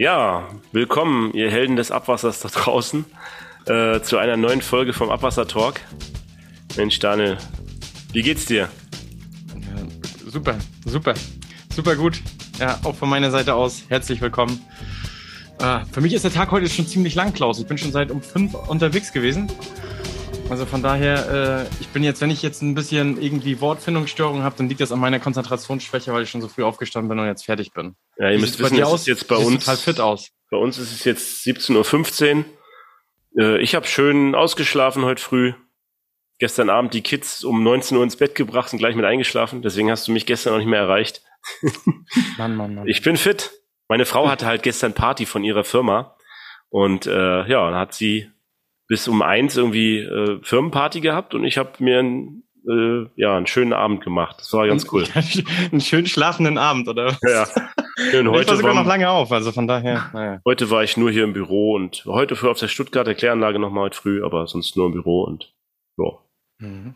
Ja, willkommen, ihr Helden des Abwassers da draußen, äh, zu einer neuen Folge vom Abwasser Talk. Mensch, Daniel, wie geht's dir? Ja, super, super, super gut. Ja, auch von meiner Seite aus herzlich willkommen. Äh, für mich ist der Tag heute schon ziemlich lang, Klaus. Ich bin schon seit um fünf unterwegs gewesen. Also von daher, äh, ich bin jetzt, wenn ich jetzt ein bisschen irgendwie Wortfindungsstörungen habe, dann liegt das an meiner Konzentrationsschwäche, weil ich schon so früh aufgestanden bin und jetzt fertig bin. Ja, ihr müsst wissen, es ist jetzt bei uns total fit aus. Bei uns ist es jetzt 17.15 Uhr. Äh, ich habe schön ausgeschlafen heute früh. Gestern Abend die Kids um 19 Uhr ins Bett gebracht und gleich mit eingeschlafen. Deswegen hast du mich gestern noch nicht mehr erreicht. Mann, Mann, Mann. Ich bin fit. Meine Frau hatte halt gestern Party von ihrer Firma. Und äh, ja, dann hat sie bis um eins irgendwie äh, Firmenparty gehabt und ich habe mir ein, äh, ja, einen schönen Abend gemacht. Das war ganz cool. einen schönen schlafenden Abend, oder? Ja. Schön, heute ich war sogar noch lange auf, also von daher. Naja. Heute war ich nur hier im Büro und heute für auf der Stuttgarter Kläranlage nochmal heute früh, aber sonst nur im Büro und ja. Mhm.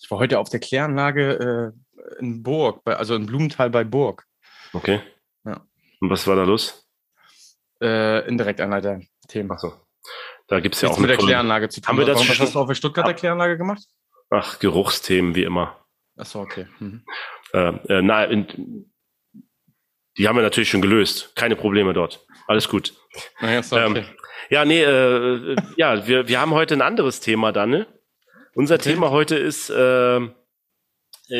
Ich war heute auf der Kläranlage äh, in Burg, bei, also in Blumenthal bei Burg. Okay. Ja. Und was war da los? Äh, Indirektanleiter-Themen. Ach so. Da gibt's ja auch mit der Kläranlage zu tun. Haben wir das Warum schon? hast du auf der Stuttgarter Kläranlage gemacht? Ach, Geruchsthemen, wie immer. Ach so, okay. Mhm. Äh, äh, na, in, die haben wir natürlich schon gelöst. Keine Probleme dort. Alles gut. Naja, so, okay. Ähm, ja, nee, äh, ja, wir, wir haben heute ein anderes Thema, Danne. Unser okay. Thema heute ist, äh, äh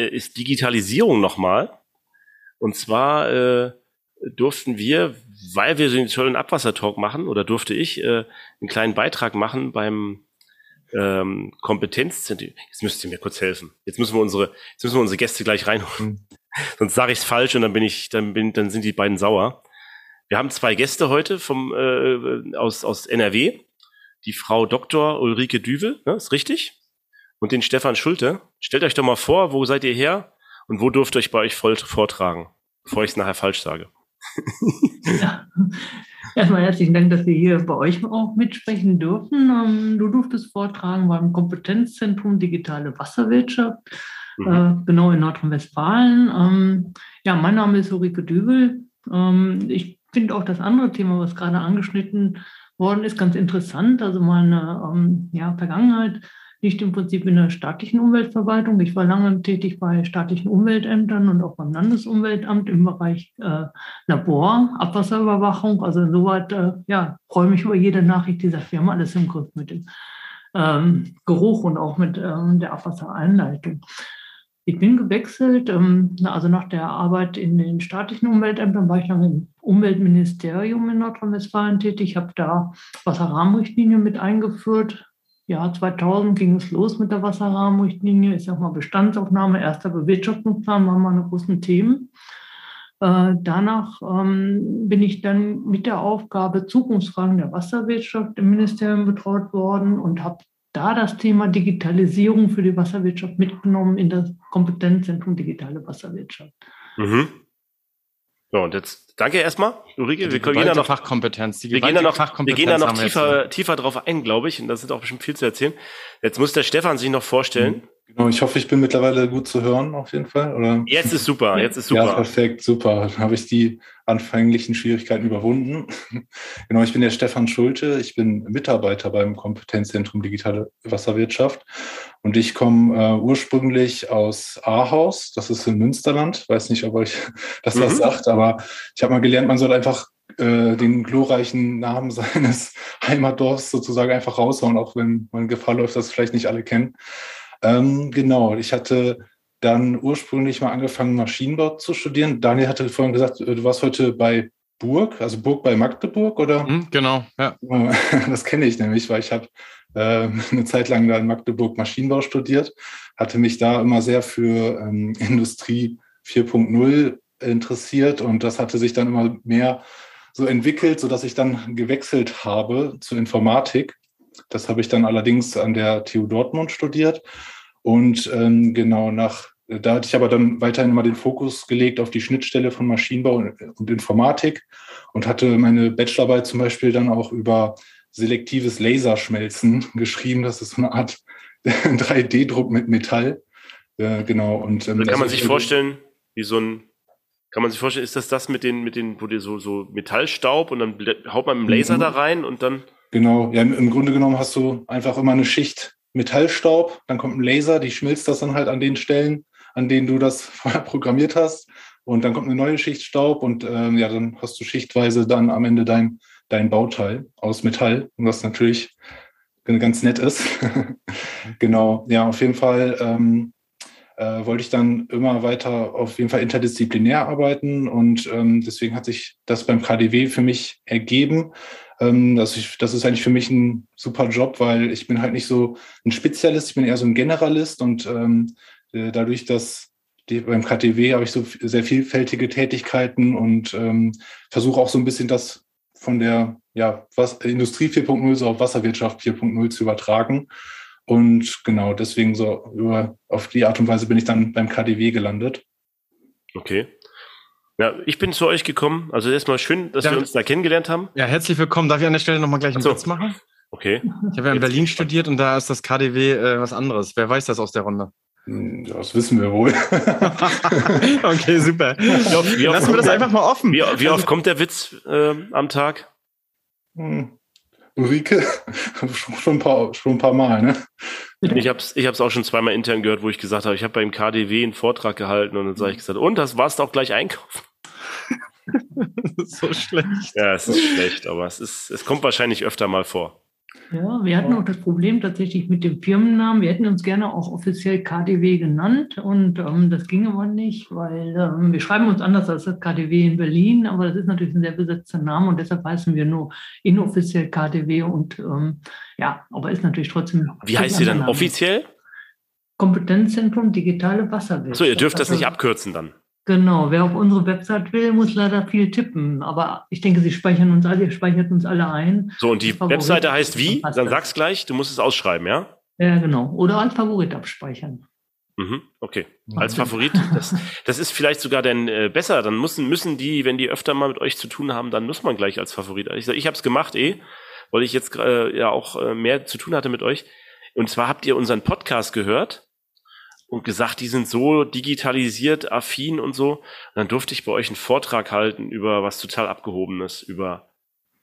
ist Digitalisierung nochmal. Und zwar äh, durften wir, weil wir den tollen Abwassertalk machen, oder durfte ich äh, einen kleinen Beitrag machen beim ähm, Kompetenzzentrum. Jetzt müsst ihr mir kurz helfen. Jetzt müssen wir unsere, jetzt müssen wir unsere Gäste gleich reinholen. Mhm. Sonst sage ich es falsch und dann bin ich, dann bin, dann sind die beiden sauer. Wir haben zwei Gäste heute vom äh, aus aus NRW. Die Frau Dr. Ulrike Düvel, ne, ist richtig? Und den Stefan Schulte. Stellt euch doch mal vor, wo seid ihr her und wo dürft ihr euch bei euch voll vortragen, bevor ich es nachher falsch sage. Ja. Erstmal herzlichen Dank, dass wir hier bei euch auch mitsprechen dürfen. Ähm, du durftest vortragen beim Kompetenzzentrum Digitale Wasserwirtschaft, mhm. Äh, genau in Nordrhein-Westfalen. Ähm, ja, mein Name ist Ulrike Dübel. Ähm, ich finde auch das andere Thema, was gerade angeschnitten worden ist, ganz interessant. Also meine ja, Vergangenheit liegt im Prinzip in der staatlichen Umweltverwaltung. Ich war lange tätig bei staatlichen Umweltämtern und auch beim Landesumweltamt im Bereich äh, Labor, Abwasserüberwachung. Also insoweit äh, ja, freue mich über jede Nachricht dieser Firma, alles im Griff mit dem ähm, Geruch und auch mit ähm, der Abwassereinleitung. Ich bin gewechselt, ähm, also nach der Arbeit in den staatlichen Umweltämtern war ich lange im Umweltministerium in Nordrhein-Westfalen tätig, habe da Wasserrahmenrichtlinien mit eingeführt, ja, 2000 ging es los mit der Wasserrahmenrichtlinie. Ich sage mal Bestandsaufnahme, erster Bewirtschaftungsplan waren meine großen Themen. Äh, danach ähm, bin ich dann mit der Aufgabe Zukunftsfragen der Wasserwirtschaft im Ministerium betraut worden und habe da das Thema Digitalisierung für die Wasserwirtschaft mitgenommen in das Kompetenzzentrum Digitale Wasserwirtschaft. Mhm. So, und jetzt danke erstmal, Ulrike. Wir gehen da noch Fachkompetenz. Wir gehen da noch, wir gehen da noch tiefer, tiefer drauf ein, glaube ich. Und da sind auch bestimmt viel zu erzählen. Jetzt muss der Stefan sich noch vorstellen. Mhm. Genau, ich hoffe, ich bin mittlerweile gut zu hören, auf jeden Fall. Oder? Jetzt ist super, jetzt ist super. Ja, perfekt, super. Dann habe ich die anfänglichen Schwierigkeiten überwunden. genau, ich bin der Stefan Schulte, ich bin Mitarbeiter beim Kompetenzzentrum Digitale Wasserwirtschaft und ich komme äh, ursprünglich aus Ahaus, das ist im Münsterland. Weiß nicht, ob euch das mhm. was sagt, aber ich habe mal gelernt, man soll einfach äh, den glorreichen Namen seines Heimatdorfs sozusagen einfach raushauen, auch wenn man Gefahr läuft, dass vielleicht nicht alle kennen. Ähm, genau, ich hatte dann ursprünglich mal angefangen, Maschinenbau zu studieren. Daniel hatte vorhin gesagt, äh, du warst heute bei Burg, also Burg bei Magdeburg, oder? Mhm, genau, ja. Das kenne ich nämlich, weil ich habe äh, eine Zeit lang da in Magdeburg Maschinenbau studiert, hatte mich da immer sehr für ähm, Industrie 4.0 interessiert und das hatte sich dann immer mehr so entwickelt, sodass ich dann gewechselt habe zur Informatik. Das habe ich dann allerdings an der TU Dortmund studiert und ähm, genau nach, da hatte ich aber dann weiterhin immer den Fokus gelegt auf die Schnittstelle von Maschinenbau und, und Informatik und hatte meine Bachelorarbeit zum Beispiel dann auch über selektives Laserschmelzen geschrieben. Das ist so eine Art 3D-Druck mit Metall. Äh, genau. Und, ähm, kann man sich vorstellen, wie so ein Kann man sich vorstellen, ist das das mit den, mit den, wo dir so, so Metallstaub und dann haut man mit dem Laser mhm. da rein und dann. Genau, ja, im Grunde genommen hast du einfach immer eine Schicht Metallstaub, dann kommt ein Laser, die schmilzt das dann halt an den Stellen, an denen du das vorher programmiert hast. Und dann kommt eine neue Schicht Staub und ähm, ja, dann hast du schichtweise dann am Ende dein, dein Bauteil aus Metall, was natürlich ganz nett ist. genau, ja, auf jeden Fall ähm, äh, wollte ich dann immer weiter auf jeden Fall interdisziplinär arbeiten und ähm, deswegen hat sich das beim KDW für mich ergeben. Ähm, dass ich, das ist eigentlich für mich ein super Job, weil ich bin halt nicht so ein Spezialist, ich bin eher so ein Generalist und ähm, äh, dadurch, dass die, beim KTW habe ich so sehr vielfältige Tätigkeiten und ähm, versuche auch so ein bisschen das von der ja, was, Industrie 4.0 so auf Wasserwirtschaft 4.0 zu übertragen. Und genau deswegen so über, auf die Art und Weise bin ich dann beim KDW gelandet. Okay. Ja, ich bin zu euch gekommen. Also erstmal schön, dass ja. wir uns da kennengelernt haben. Ja, herzlich willkommen. Darf ich an der Stelle nochmal gleich einen so. Witz machen? Okay. Ich habe ja in Berlin studiert und da ist das KDW äh, was anderes. Wer weiß das aus der Runde? Hm, das wissen wir wohl. okay, super. Wie oft, wie Lassen wir das einfach mal offen. Wie, wie oft kommt der Witz äh, am Tag? Hm. Ulrike, schon ein paar, schon ein paar Mal, ne? Ich habe es ich hab's auch schon zweimal intern gehört, wo ich gesagt habe, ich habe beim KDW einen Vortrag gehalten und dann sage ich gesagt, und das warst auch gleich einkaufen. so schlecht. Ja, es ist schlecht, aber es ist, es kommt wahrscheinlich öfter mal vor. Ja, wir hatten auch das Problem tatsächlich mit dem Firmennamen. Wir hätten uns gerne auch offiziell KDW genannt und ähm, das ging aber nicht, weil ähm, wir schreiben uns anders als das KDW in Berlin, aber das ist natürlich ein sehr besetzter Name und deshalb heißen wir nur inoffiziell KDW und ähm, ja, aber ist natürlich trotzdem. Wie heißt sie dann offiziell? Kompetenzzentrum Digitale Wasserwirtschaft. Achso, ihr dürft das nicht abkürzen dann. Genau, wer auf unsere Website will, muss leider viel tippen. Aber ich denke, Sie speichern uns alle, ihr speichert uns alle ein. So, und die Webseite heißt wie? Dann sag's gleich, du musst es ausschreiben, ja? Ja, genau. Oder als Favorit abspeichern. Mhm, okay. Als Favorit, das, das ist vielleicht sogar dann äh, besser. Dann müssen, müssen die, wenn die öfter mal mit euch zu tun haben, dann muss man gleich als Favorit. Ich, ich habe es gemacht eh, weil ich jetzt äh, ja auch äh, mehr zu tun hatte mit euch. Und zwar habt ihr unseren Podcast gehört und gesagt, die sind so digitalisiert, affin und so. Und dann durfte ich bei euch einen Vortrag halten über was total abgehobenes, über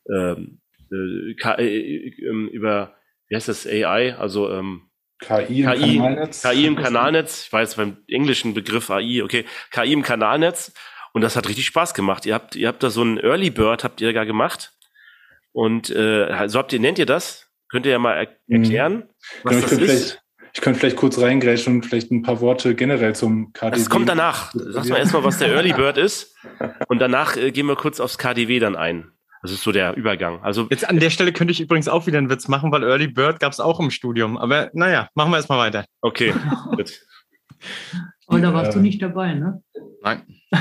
ähm, äh, äh, ähm, über wie heißt das AI, also ähm, KI im KI, Kanalnetz. KI im Kanalnetz. Ich weiß beim englischen Begriff AI, okay, KI im Kanalnetz. Und das hat richtig Spaß gemacht. Ihr habt, ihr habt da so einen Early Bird, habt ihr da gemacht. Und äh, so habt ihr, nennt ihr das? Könnt ihr ja mal er mhm. erklären, mhm. was ja, das ist? Ich könnte vielleicht kurz reingrätschen und vielleicht ein paar Worte generell zum KDW. Das kommt danach. Sag mal erstmal, was der Early Bird ist. Und danach äh, gehen wir kurz aufs KDW dann ein. Das ist so der Übergang. Also Jetzt an der Stelle könnte ich übrigens auch wieder einen Witz machen, weil Early Bird gab es auch im Studium. Aber naja, machen wir erstmal weiter. Okay, gut. Und da warst du nicht dabei, ne? Nein.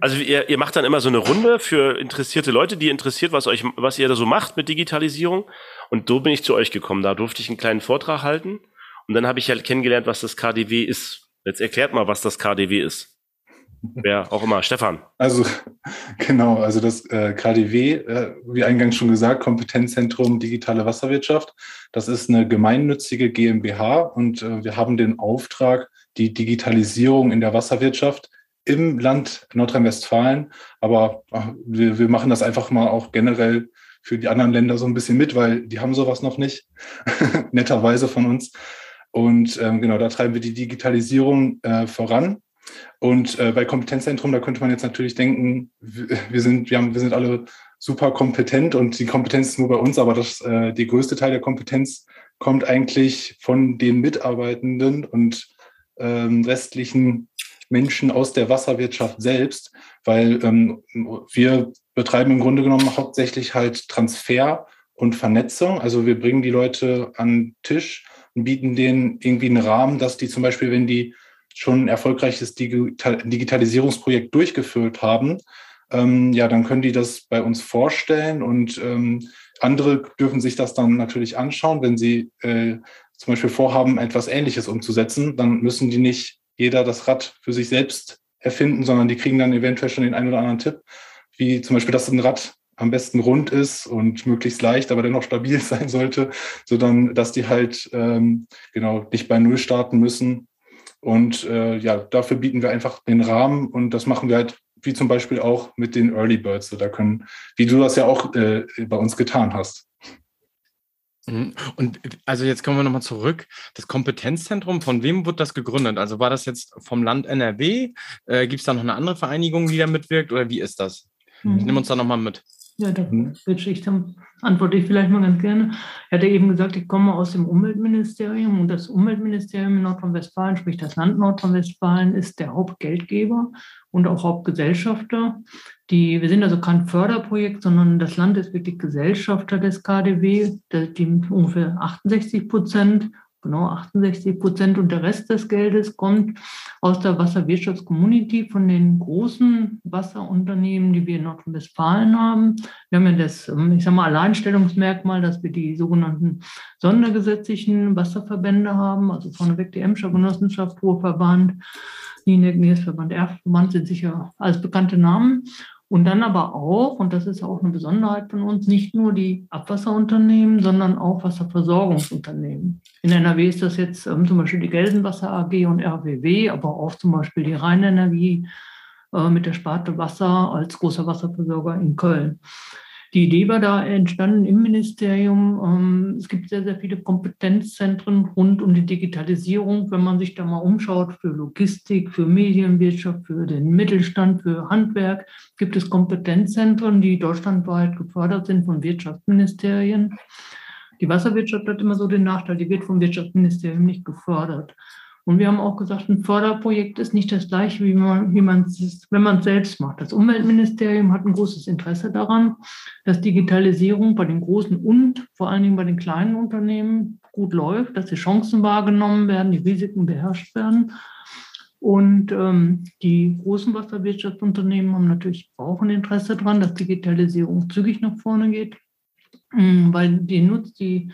Also ihr, ihr macht dann immer so eine Runde für interessierte Leute, die interessiert, was euch, was ihr da so macht mit Digitalisierung. Und so bin ich zu euch gekommen. Da durfte ich einen kleinen Vortrag halten. Und dann habe ich halt kennengelernt, was das KDW ist. Jetzt erklärt mal, was das KDW ist. Wer auch immer, Stefan. Also genau, also das äh, KDW, äh, wie eingangs schon gesagt, Kompetenzzentrum Digitale Wasserwirtschaft, das ist eine gemeinnützige GmbH und äh, wir haben den Auftrag, die Digitalisierung in der Wasserwirtschaft im Land Nordrhein-Westfalen, aber ach, wir, wir machen das einfach mal auch generell für die anderen Länder so ein bisschen mit, weil die haben sowas noch nicht, netterweise von uns. Und ähm, genau, da treiben wir die Digitalisierung äh, voran. Und äh, bei Kompetenzzentrum, da könnte man jetzt natürlich denken, wir sind, wir haben, wir sind alle super kompetent und die Kompetenz ist nur bei uns, aber das, äh, die größte Teil der Kompetenz kommt eigentlich von den Mitarbeitenden und ähm, restlichen Menschen aus der Wasserwirtschaft selbst, weil ähm, wir betreiben im Grunde genommen hauptsächlich halt Transfer und Vernetzung. Also wir bringen die Leute an den Tisch bieten denen irgendwie einen Rahmen, dass die zum Beispiel, wenn die schon ein erfolgreiches Digital Digitalisierungsprojekt durchgeführt haben, ähm, ja, dann können die das bei uns vorstellen und ähm, andere dürfen sich das dann natürlich anschauen, wenn sie äh, zum Beispiel vorhaben, etwas Ähnliches umzusetzen, dann müssen die nicht jeder das Rad für sich selbst erfinden, sondern die kriegen dann eventuell schon den einen oder anderen Tipp, wie zum Beispiel, dass ein Rad am besten rund ist und möglichst leicht, aber dennoch stabil sein sollte, so dann, dass die halt ähm, genau nicht bei Null starten müssen. Und äh, ja, dafür bieten wir einfach den Rahmen und das machen wir halt wie zum Beispiel auch mit den Early Birds. Da können, wie du das ja auch äh, bei uns getan hast. Mhm. Und also jetzt kommen wir nochmal zurück. Das Kompetenzzentrum, von wem wurde das gegründet? Also war das jetzt vom Land NRW? Äh, Gibt es da noch eine andere Vereinigung, die da mitwirkt oder wie ist das? Mhm. Nimm uns da nochmal mit. Ja, da ich, antworte ich vielleicht mal ganz gerne. Er hatte eben gesagt, ich komme aus dem Umweltministerium und das Umweltministerium in Nordrhein-Westfalen, sprich das Land Nordrhein-Westfalen, ist der Hauptgeldgeber und auch Hauptgesellschafter. Die, wir sind also kein Förderprojekt, sondern das Land ist wirklich Gesellschafter des KDW, die ungefähr 68 Prozent genau 68 Prozent und der Rest des Geldes kommt aus der Wasserwirtschaftscommunity von den großen Wasserunternehmen, die wir in Nordrhein-Westfalen haben. Wir haben ja das, ähm, ich sage mal, Alleinstellungsmerkmal, dass wir die sogenannten sondergesetzlichen Wasserverbände haben, also vorneweg die Emscher Genossenschaft, Ruhrverband, Nieneck, Niersverband, Erfverband sind sicher als bekannte Namen. Und dann aber auch, und das ist auch eine Besonderheit von uns, nicht nur die Abwasserunternehmen, sondern auch Wasserversorgungsunternehmen. In NRW ist das jetzt ähm, zum Beispiel die Gelsenwasser AG und RWW, aber auch zum Beispiel die Rheinenergie äh, mit der Sparte Wasser als großer Wasserversorger in Köln. Die Idee war da entstanden im Ministerium. Ähm, es gibt sehr, sehr viele Kompetenzzentren rund um die Digitalisierung. Wenn man sich da mal umschaut für Logistik, für Medienwirtschaft, für den Mittelstand, für Handwerk, gibt es Kompetenzzentren, die deutschlandweit gefördert sind von Wirtschaftsministerien. Die Wasserwirtschaft hat immer so den Nachteil, die wird vom Wirtschaftsministerium nicht gefördert. Und wir haben auch gesagt, ein Förderprojekt ist nicht das gleiche, wie man, wie man es, wenn man es selbst macht. Das Umweltministerium hat ein großes Interesse daran, dass Digitalisierung bei den großen und vor allen Dingen bei den kleinen Unternehmen gut läuft, dass die Chancen wahrgenommen werden, die Risiken beherrscht werden. Und ähm, die großen Wasserwirtschaftsunternehmen haben natürlich auch ein Interesse daran, dass Digitalisierung zügig nach vorne geht, ähm, weil die nutzt die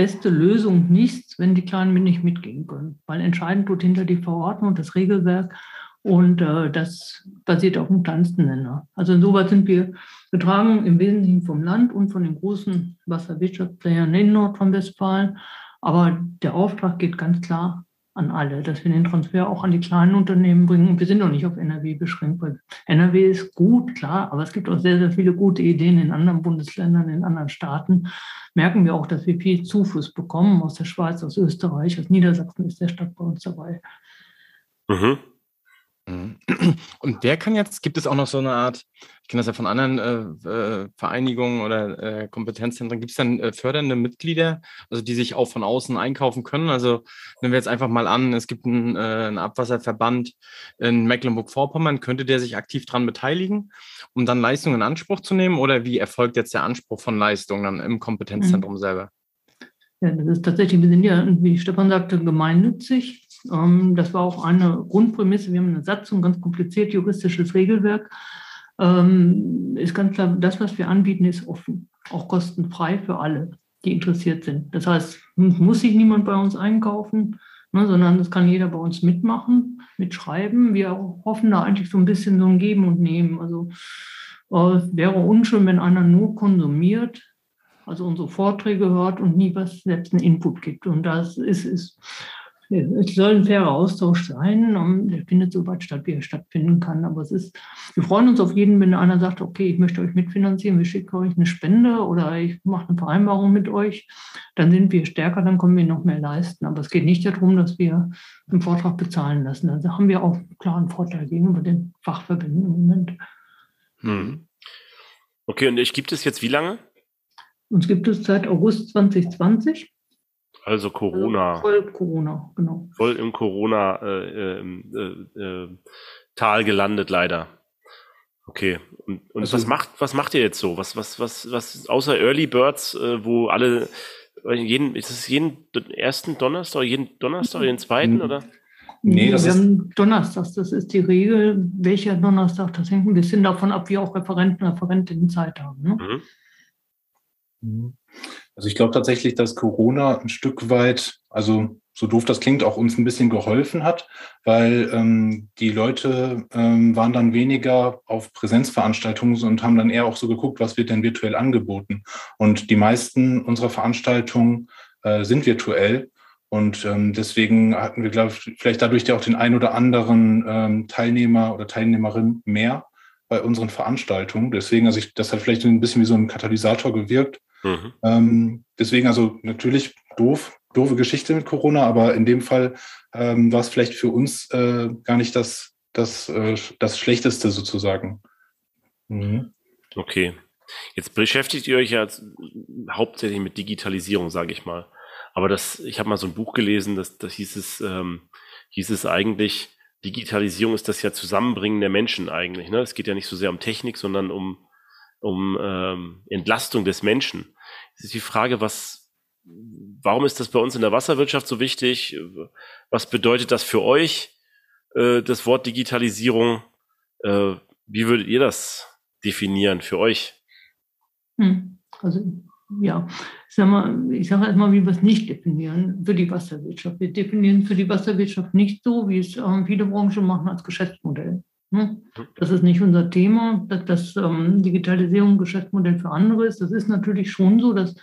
beste Lösung nichts, wenn die Kleinen nicht mitgehen können. Weil entscheidend tut hinter die Verordnung das Regelwerk und äh, das basiert auf dem kleinsten Nenner. Also insoweit sind wir getragen im Wesentlichen vom Land und von den großen Wasserwirtschaftsplayern in Nordrhein-Westfalen. Aber der Auftrag geht ganz klar an alle, dass wir den Transfer auch an die kleinen Unternehmen bringen. Wir sind noch nicht auf NRW beschränkt, weil NRW ist gut, klar, aber es gibt auch sehr, sehr viele gute Ideen in anderen Bundesländern, in anderen Staaten. Merken wir auch, dass wir viel Zufluss bekommen aus der Schweiz, aus Österreich, aus Niedersachsen ist der Stadt bei uns dabei. Mhm. Mhm. Und wer kann jetzt, gibt es auch noch so eine Art, ich kenne das ja von anderen äh, äh, Vereinigungen oder äh, Kompetenzzentren, gibt es dann äh, fördernde Mitglieder, also die sich auch von außen einkaufen können? Also nehmen wir jetzt einfach mal an, es gibt einen, äh, einen Abwasserverband in Mecklenburg-Vorpommern, könnte der sich aktiv daran beteiligen, um dann Leistungen in Anspruch zu nehmen? Oder wie erfolgt jetzt der Anspruch von Leistungen dann im Kompetenzzentrum mhm. selber? Ja, das ist tatsächlich, wir sind ja, wie Stefan sagte, gemeinnützig. Ähm, das war auch eine Grundprämisse. Wir haben eine Satzung, ganz kompliziert juristisches Regelwerk. Ähm, ist ganz klar, das, was wir anbieten, ist offen, auch kostenfrei für alle, die interessiert sind. Das heißt, muss sich niemand bei uns einkaufen, ne, sondern das kann jeder bei uns mitmachen, mitschreiben. Wir hoffen da eigentlich so ein bisschen so ein Geben und Nehmen. Also äh, wäre unschön, wenn einer nur konsumiert, also unsere Vorträge hört und nie was selbst einen Input gibt. Und das ist, ist es soll ein fairer Austausch sein. Der findet so weit statt, wie er stattfinden kann. Aber es ist, wir freuen uns auf jeden, wenn einer sagt, okay, ich möchte euch mitfinanzieren, wir schicken euch eine Spende oder ich mache eine Vereinbarung mit euch. Dann sind wir stärker, dann können wir noch mehr leisten. Aber es geht nicht darum, dass wir einen Vortrag bezahlen lassen. Also haben wir auch einen klaren Vorteil gegenüber den Fachverbänden im Moment. Hm. Okay, und ich gibt es jetzt wie lange? Uns gibt es seit August 2020. Also Corona. Also voll Corona, genau. Voll im Corona-Tal äh, äh, äh, gelandet, leider. Okay. Und, und also, was macht, was macht ihr jetzt so? Was, was, was, was, außer Early Birds, äh, wo alle, jeden, ist es jeden ersten Donnerstag, jeden Donnerstag, jeden zweiten, oder? Nee, das wir ist haben Donnerstags, das ist die Regel. Welcher Donnerstag, das hängt ein bisschen davon ab, wie auch Referenten, Referentinnen Zeit haben. Ne? Mhm. Also ich glaube tatsächlich, dass Corona ein Stück weit, also so doof das klingt, auch uns ein bisschen geholfen hat, weil ähm, die Leute ähm, waren dann weniger auf Präsenzveranstaltungen und haben dann eher auch so geguckt, was wird denn virtuell angeboten. Und die meisten unserer Veranstaltungen äh, sind virtuell. Und ähm, deswegen hatten wir, glaube ich, vielleicht dadurch ja auch den ein oder anderen ähm, Teilnehmer oder Teilnehmerin mehr bei unseren Veranstaltungen. Deswegen, also ich, das hat vielleicht ein bisschen wie so ein Katalysator gewirkt. Mhm. Ähm, deswegen, also natürlich doof, doofe Geschichte mit Corona, aber in dem Fall ähm, war es vielleicht für uns äh, gar nicht das, das, äh, das Schlechteste sozusagen. Mhm. Okay. Jetzt beschäftigt ihr euch ja hauptsächlich mit Digitalisierung, sage ich mal. Aber das, ich habe mal so ein Buch gelesen, das, das hieß es, ähm, hieß es eigentlich, Digitalisierung ist das ja Zusammenbringen der Menschen eigentlich. Ne? Es geht ja nicht so sehr um Technik, sondern um, um ähm, Entlastung des Menschen. Es ist die Frage, was, warum ist das bei uns in der Wasserwirtschaft so wichtig? Was bedeutet das für euch, äh, das Wort Digitalisierung? Äh, wie würdet ihr das definieren für euch? Hm. Also ja, ich sage mal, ich sage erstmal, wie wir es nicht definieren für die Wasserwirtschaft. Wir definieren für die Wasserwirtschaft nicht so, wie es ähm, viele Branchen machen, als Geschäftsmodell. Hm? Das ist nicht unser Thema, dass das ähm, Digitalisierung ein Geschäftsmodell für andere ist. Das ist natürlich schon so, dass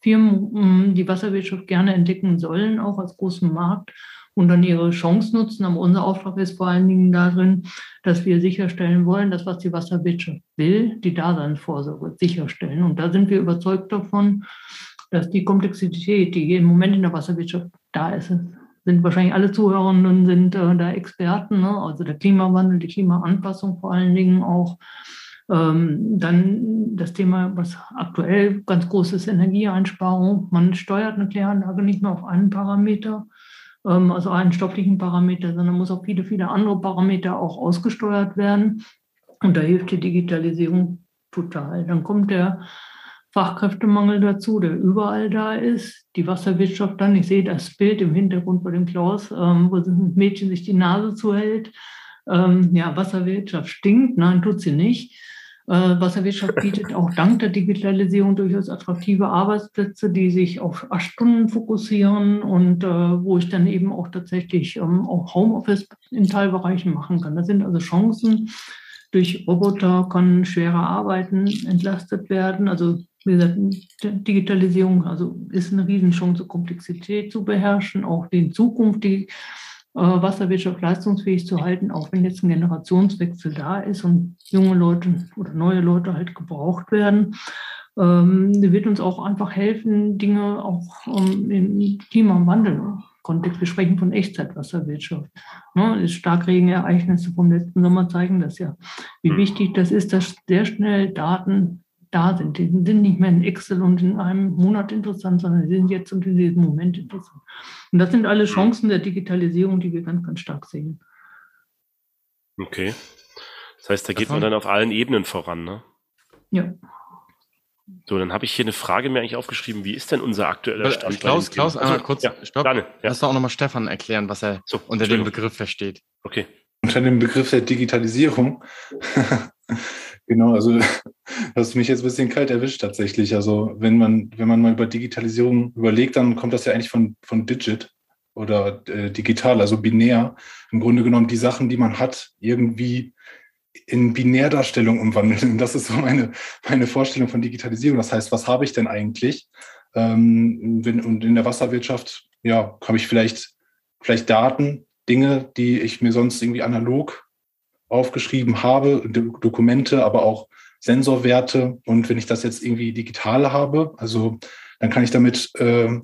Firmen ähm, die Wasserwirtschaft gerne entdecken sollen, auch als großen Markt und dann ihre Chance nutzen. Aber unser Auftrag ist vor allen Dingen darin, dass wir sicherstellen wollen, dass was die Wasserwirtschaft will, die Daseinsvorsorge sicherstellen. Und da sind wir überzeugt davon, dass die Komplexität, die im Moment in der Wasserwirtschaft da ist, sind wahrscheinlich alle Zuhörenden sind äh, da Experten, ne? also der Klimawandel, die Klimaanpassung vor allen Dingen auch. Ähm, dann das Thema, was aktuell ganz groß ist, Energieeinsparung. Man steuert eine Kläranlage nicht mehr auf einen Parameter, ähm, also einen stofflichen Parameter, sondern muss auf viele, viele andere Parameter auch ausgesteuert werden. Und da hilft die Digitalisierung total. Dann kommt der Fachkräftemangel dazu, der überall da ist. Die Wasserwirtschaft dann, ich sehe das Bild im Hintergrund bei dem Klaus, ähm, wo ein Mädchen sich die Nase zuhält. Ähm, ja, Wasserwirtschaft stinkt, nein, tut sie nicht. Äh, Wasserwirtschaft bietet auch dank der Digitalisierung durchaus attraktive Arbeitsplätze, die sich auf Stunden fokussieren und äh, wo ich dann eben auch tatsächlich ähm, auch Homeoffice in Teilbereichen machen kann. Das sind also Chancen. Durch Roboter kann schwere Arbeiten entlastet werden. Also wie gesagt, Digitalisierung also ist eine Riesenchance, Komplexität zu beherrschen, auch in Zukunft die äh, Wasserwirtschaft leistungsfähig zu halten, auch wenn jetzt ein Generationswechsel da ist und junge Leute oder neue Leute halt gebraucht werden. Ähm, wird uns auch einfach helfen, Dinge auch ähm, im Klimawandel Kontext, wir sprechen von Echtzeitwasserwirtschaft. Ne, Starkregenereignisse vom letzten Sommer zeigen das ja, wie hm. wichtig das ist, dass sehr schnell Daten da sind. Die sind nicht mehr in Excel und in einem Monat interessant, sondern sie sind jetzt und in diesem Moment interessant. Und das sind alle Chancen der Digitalisierung, die wir ganz, ganz stark sehen. Okay. Das heißt, da geht man dann auf allen Ebenen voran, ne? Ja. So, dann habe ich hier eine Frage mir eigentlich aufgeschrieben. Wie ist denn unser aktueller Stand? Klaus, Klaus, einmal also, kurz, ja, stopp. Gerne, ja. Lass doch auch nochmal Stefan erklären, was er so, unter dem Begriff versteht. Okay. Unter dem Begriff der Digitalisierung Genau, also hast mich jetzt ein bisschen kalt erwischt tatsächlich. Also wenn man, wenn man mal über Digitalisierung überlegt, dann kommt das ja eigentlich von, von Digit oder äh, digital, also binär. Im Grunde genommen die Sachen, die man hat, irgendwie in Binärdarstellung umwandeln. Das ist so meine, meine Vorstellung von Digitalisierung. Das heißt, was habe ich denn eigentlich? Ähm, wenn, und in der Wasserwirtschaft, ja, habe ich vielleicht, vielleicht Daten, Dinge, die ich mir sonst irgendwie analog aufgeschrieben habe, Dokumente, aber auch Sensorwerte. Und wenn ich das jetzt irgendwie digital habe, also dann kann ich damit, äh,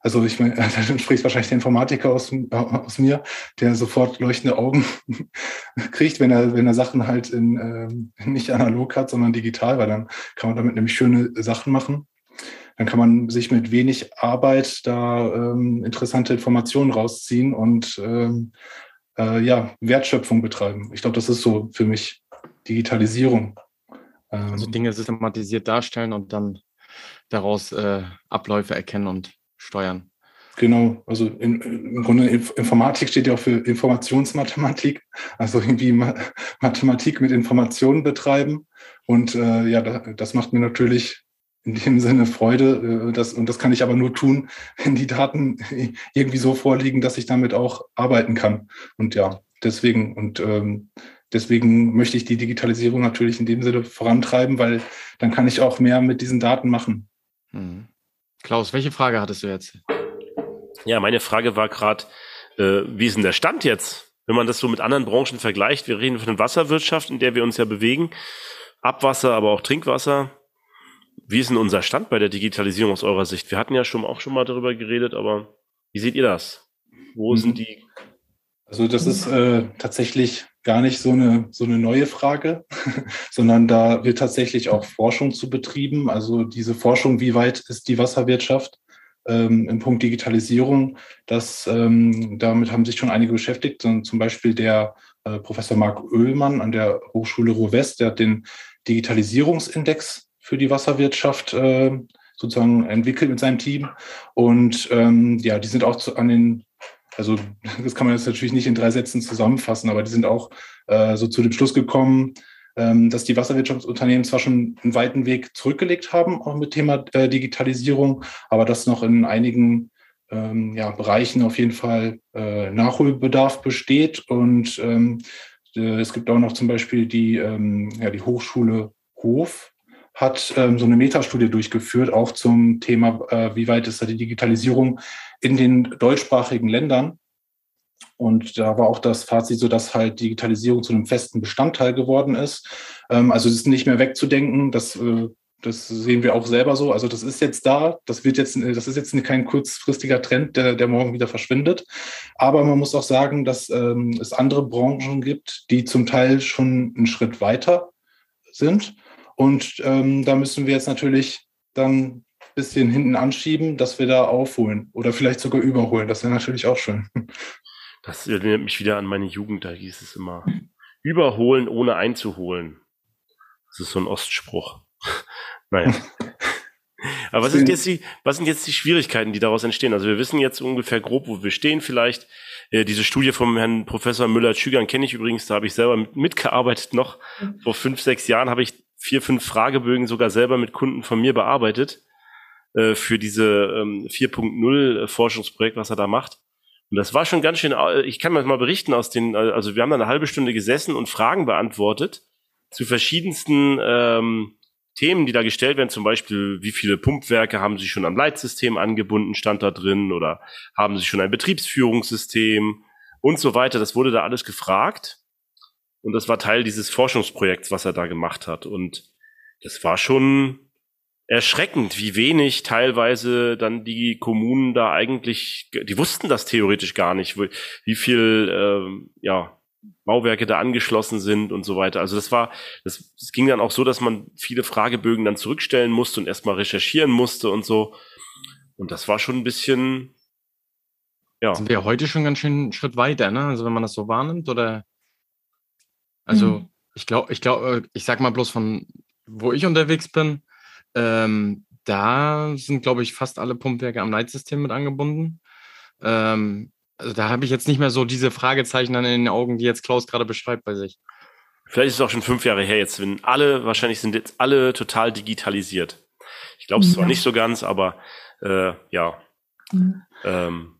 also ich meine, dann spricht wahrscheinlich der Informatiker aus, aus mir, der sofort leuchtende Augen kriegt, wenn er, wenn er Sachen halt in, äh, nicht analog hat, sondern digital, weil dann kann man damit nämlich schöne Sachen machen. Dann kann man sich mit wenig Arbeit da ähm, interessante Informationen rausziehen und ähm, äh, ja, Wertschöpfung betreiben. Ich glaube, das ist so für mich Digitalisierung. Ähm, also Dinge systematisiert darstellen und dann daraus äh, Abläufe erkennen und steuern. Genau, also in, im Grunde Informatik steht ja auch für Informationsmathematik, also irgendwie Mathematik mit Informationen betreiben. Und äh, ja, das macht mir natürlich in dem Sinne Freude. Äh, das, und das kann ich aber nur tun, wenn die Daten irgendwie so vorliegen, dass ich damit auch arbeiten kann. Und ja, deswegen und ähm, deswegen möchte ich die Digitalisierung natürlich in dem Sinne vorantreiben, weil dann kann ich auch mehr mit diesen Daten machen. Hm. Klaus, welche Frage hattest du jetzt? Ja, meine Frage war gerade, äh, wie ist denn der Stand jetzt? wenn man das so mit anderen Branchen vergleicht, wir reden von der Wasserwirtschaft, in der wir uns ja bewegen, Abwasser, aber auch Trinkwasser. Wie ist denn unser Stand bei der Digitalisierung aus eurer Sicht? Wir hatten ja schon auch schon mal darüber geredet, aber wie seht ihr das? Wo mhm. sind die? Also das ist äh, tatsächlich gar nicht so eine, so eine neue Frage, sondern da wird tatsächlich auch Forschung zu betrieben. Also diese Forschung, wie weit ist die Wasserwirtschaft ähm, im Punkt Digitalisierung, das, ähm, damit haben sich schon einige beschäftigt. Zum Beispiel der äh, Professor Marc Oehlmann an der Hochschule Ruhr-West, der hat den Digitalisierungsindex für die Wasserwirtschaft äh, sozusagen entwickelt mit seinem Team. Und ähm, ja, die sind auch zu, an den, also das kann man jetzt natürlich nicht in drei Sätzen zusammenfassen, aber die sind auch äh, so zu dem Schluss gekommen, ähm, dass die Wasserwirtschaftsunternehmen zwar schon einen weiten Weg zurückgelegt haben, auch mit Thema äh, Digitalisierung, aber dass noch in einigen ähm, ja, Bereichen auf jeden Fall äh, Nachholbedarf besteht. Und ähm, äh, es gibt auch noch zum Beispiel die, ähm, ja, die Hochschule Hof, hat ähm, so eine Metastudie durchgeführt, auch zum Thema, äh, wie weit ist da die Digitalisierung in den deutschsprachigen Ländern. Und da war auch das Fazit so, dass halt Digitalisierung zu einem festen Bestandteil geworden ist. Ähm, also es ist nicht mehr wegzudenken, das, äh, das sehen wir auch selber so. Also das ist jetzt da, das wird jetzt, das ist jetzt kein kurzfristiger Trend, der, der morgen wieder verschwindet. Aber man muss auch sagen, dass ähm, es andere Branchen gibt, die zum Teil schon einen Schritt weiter sind. Und ähm, da müssen wir jetzt natürlich dann ein bisschen hinten anschieben, dass wir da aufholen oder vielleicht sogar überholen. Das wäre natürlich auch schön. Das erinnert mich wieder an meine Jugend, da hieß es immer, überholen ohne einzuholen. Das ist so ein Ostspruch. naja. Aber was sind jetzt die, was sind jetzt die Schwierigkeiten, die daraus entstehen? Also wir wissen jetzt ungefähr grob, wo wir stehen vielleicht. Äh, diese Studie vom Herrn Professor Müller-Schügern kenne ich übrigens, da habe ich selber mitgearbeitet noch. Vor fünf, sechs Jahren habe ich vier, fünf Fragebögen sogar selber mit Kunden von mir bearbeitet äh, für diese ähm, 4.0 Forschungsprojekt, was er da macht. Und das war schon ganz schön, äh, ich kann mal berichten aus den, äh, also wir haben da eine halbe Stunde gesessen und Fragen beantwortet zu verschiedensten ähm, Themen, die da gestellt werden, zum Beispiel, wie viele Pumpwerke haben Sie schon am Leitsystem angebunden, stand da drin, oder haben Sie schon ein Betriebsführungssystem und so weiter. Das wurde da alles gefragt. Und das war Teil dieses Forschungsprojekts, was er da gemacht hat. Und das war schon erschreckend, wie wenig teilweise dann die Kommunen da eigentlich, die wussten das theoretisch gar nicht, wie viel ähm, ja, Bauwerke da angeschlossen sind und so weiter. Also das war, das, das ging dann auch so, dass man viele Fragebögen dann zurückstellen musste und erstmal recherchieren musste und so. Und das war schon ein bisschen, ja. Sind wir heute schon ganz schön einen Schritt weiter, ne? Also wenn man das so wahrnimmt oder? Also mhm. ich glaube, ich glaube, ich sag mal bloß von, wo ich unterwegs bin, ähm, da sind, glaube ich, fast alle Pumpwerke am Leitsystem mit angebunden. Ähm, also da habe ich jetzt nicht mehr so diese Fragezeichen dann in den Augen, die jetzt Klaus gerade beschreibt bei sich. Vielleicht ist es auch schon fünf Jahre her jetzt, wenn alle, wahrscheinlich sind jetzt alle total digitalisiert. Ich glaube es ja. zwar nicht so ganz, aber äh, ja. Mhm. Ähm,